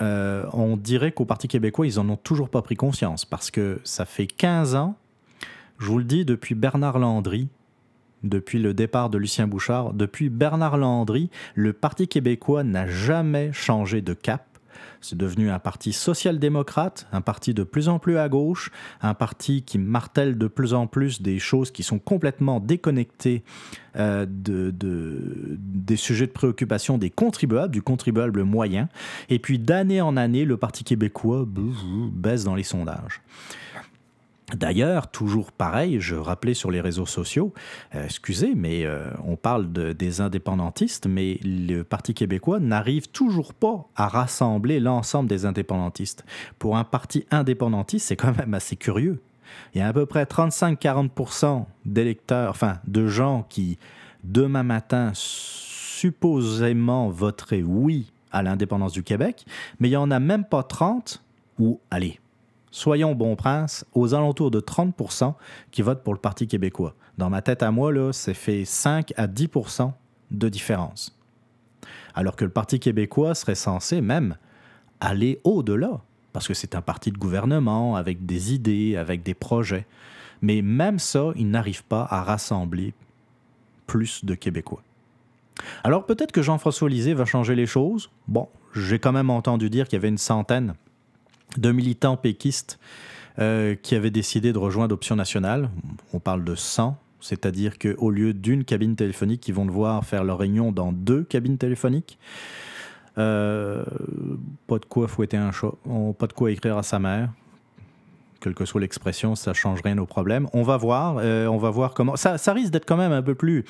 on dirait qu'au Parti québécois, ils n'en ont toujours pas pris conscience parce que ça fait 15 ans, je vous le dis, depuis Bernard Landry, depuis le départ de Lucien Bouchard, depuis Bernard Landry, le Parti québécois n'a jamais changé de cap. C'est devenu un parti social-démocrate, un parti de plus en plus à gauche, un parti qui martèle de plus en plus des choses qui sont complètement déconnectées euh, de, des sujets de préoccupation des contribuables, du contribuable moyen. Et puis d'année en année, le Parti québécois baisse dans les sondages. D'ailleurs, toujours pareil, je rappelais sur les réseaux sociaux, euh, excusez, mais euh, on parle des indépendantistes, mais le Parti québécois n'arrive toujours pas à rassembler l'ensemble des indépendantistes. Pour un parti indépendantiste, c'est quand même assez curieux. Il y a à peu près 35-40% d'électeurs, enfin de gens qui, demain matin, supposément voteraient oui à l'indépendance du Québec, mais il n'y en a même pas 30 ou, allez, soyons bon prince, aux alentours de 30% qui votent pour le Parti québécois. Dans ma tête à moi, là, c'est fait 5 à 10% de différence. Alors que le Parti québécois serait censé même aller au-delà, parce que c'est un parti de gouvernement avec des idées, avec des projets. Mais même ça, il n'arrive pas à rassembler plus de Québécois. Alors peut-être que Jean-François Lisée va changer les choses. Bon, j'ai quand même entendu dire qu'il y avait une centaine de militants péquistes euh, qui avaient décidé de rejoindre Option nationale. On parle de 100, c'est-à-dire qu'au lieu d'une cabine téléphonique, ils vont devoir faire leur réunion dans deux cabines téléphoniques. Euh, pas de quoi fouetter un chat, pas de quoi écrire à sa mère quelle que soit l'expression, ça change rien au problème. On va voir, euh, on va voir comment. Ça, risque d'être quand même un peu plus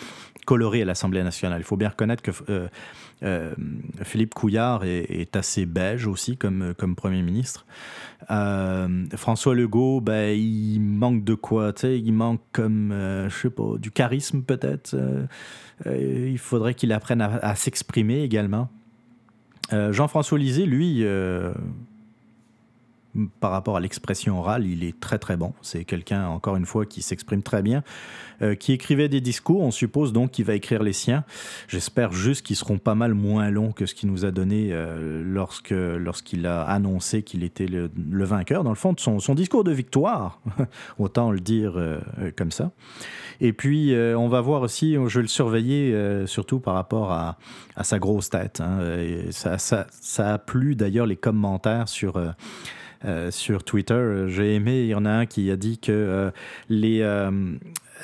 coloré à l'Assemblée nationale. Il faut bien reconnaître que euh, euh, Philippe Couillard est, assez beige aussi comme, comme Premier ministre. François Legault, ben, il manque de quoi Il manque comme, je sais pas, du charisme peut-être. il faudrait qu'il apprenne à, à s'exprimer également. Jean-François Lisée, lui par rapport à l'expression orale, il est très très bon. C'est quelqu'un, encore une fois, qui s'exprime très bien, euh, qui écrivait des discours. On suppose donc qu'il va écrire les siens. J'espère juste qu'ils seront pas mal moins longs que ce qu'il nous a donné euh, lorsque, lorsqu'il a annoncé qu'il était le, vainqueur, dans le fond, de son, discours de victoire. Autant le dire euh, comme ça. Et puis, on va voir aussi, je vais le surveiller surtout par rapport à, sa grosse tête. Hein. ça, ça, a plu d'ailleurs les commentaires sur sur Twitter. J'ai aimé, il y en a un qui a dit que euh, les, euh,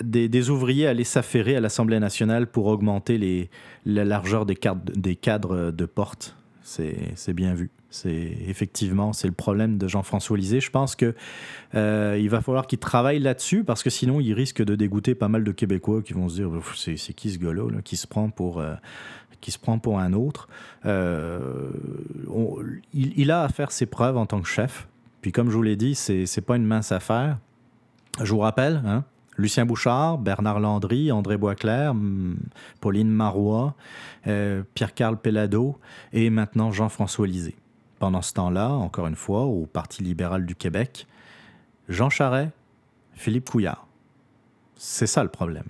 des, ouvriers allaient s'affairer à l'Assemblée nationale pour augmenter les, la largeur des, cadres, des cadres de porte. C'est bien vu. C'est effectivement c'est le problème de Jean-François Lisée. Je pense que il va falloir qu'il travaille là-dessus parce que sinon il risque de dégoûter pas mal de Québécois qui vont se dire c'est qui ce gars-là qui se prend pour qui se prend pour un autre. Euh, il, a à faire ses preuves en tant que chef. Puis comme je vous l'ai dit, c'est n'est pas une mince affaire. Je vous rappelle, hein, Lucien Bouchard, Bernard Landry, André Boisclair, Pauline Marois, euh, Pierre-Carl Pellado et maintenant Jean-François Lisée. Pendant ce temps-là, encore une fois, au Parti libéral du Québec, Jean Charest, Philippe Couillard. C'est ça le problème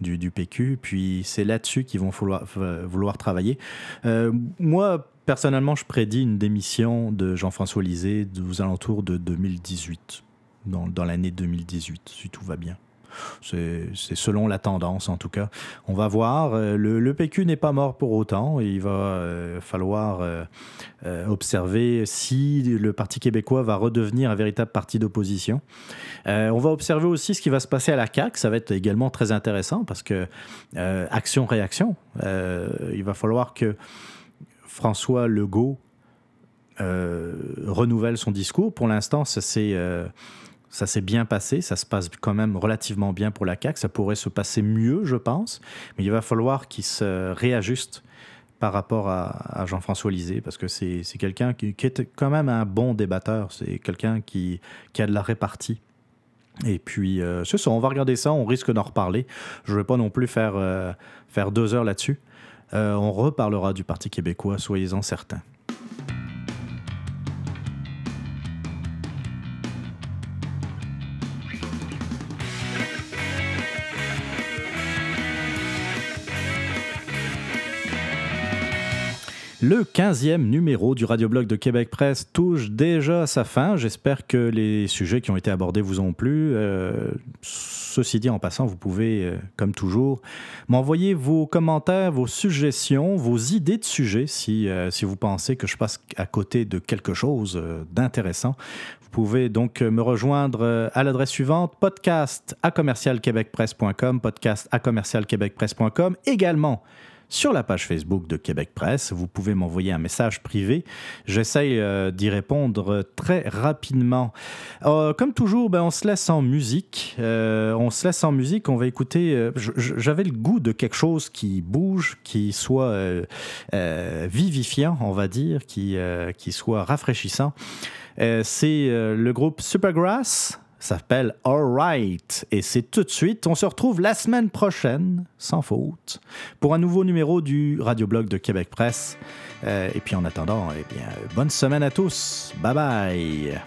du, PQ, puis c'est là-dessus qu'ils vont vouloir, vouloir travailler. Euh, moi, personnellement, je prédis une démission de Jean-François Lisée aux alentours de 2018, dans, dans l'année 2018, si tout va bien. C'est selon la tendance, en tout cas. On va voir. Euh, le, PQ n'est pas mort pour autant. Il va euh, falloir euh, observer si le Parti québécois va redevenir un véritable parti d'opposition. on va observer aussi ce qui va se passer à la CAQ. Ça va être également très intéressant parce que action-réaction. il va falloir que François Legault renouvelle son discours. Pour l'instant, c'est ça s'est bien passé, ça se passe quand même relativement bien pour la CAQ. Ça pourrait se passer mieux, je pense, mais il va falloir qu'il se réajuste par rapport à, Jean-François Lisée, parce que c'est quelqu'un qui, est quand même un bon débatteur, c'est quelqu'un qui, a de la répartie. Et puis, euh, c'est ça, on va regarder ça, on risque d'en reparler. Je ne vais pas non plus faire, euh, faire deux heures là-dessus. Euh, on reparlera du Parti québécois, soyez-en certains. Le 15e numéro du Radioblog de Québec Presse touche déjà à sa fin. J'espère que les sujets qui ont été abordés vous ont plu. Euh, ceci dit, en passant, vous pouvez, euh, comme toujours, m'envoyer vos commentaires, vos suggestions, vos idées de sujets si, euh, si vous pensez que je passe à côté de quelque chose d'intéressant. Vous pouvez donc me rejoindre à l'adresse suivante podcast à commercialquebecpresse.com, podcast à commercialquebecpresse.com, également sur la page Facebook de Québec Presse. Vous pouvez m'envoyer un message privé. J'essaye euh, d'y répondre très rapidement. Euh, comme toujours, ben, on se laisse en musique. Euh, on se laisse en musique. On va écouter. J'avais le goût de quelque chose qui bouge, qui soit vivifiant, on va dire, qui, qui soit rafraîchissant. C'est le groupe Supergrass s'appelle Alright. Et c'est tout de suite. On se retrouve la semaine prochaine, sans faute, pour un nouveau numéro du Radioblog de Québec Presse. Euh, et puis en attendant, eh bien, bonne semaine à tous. Bye bye.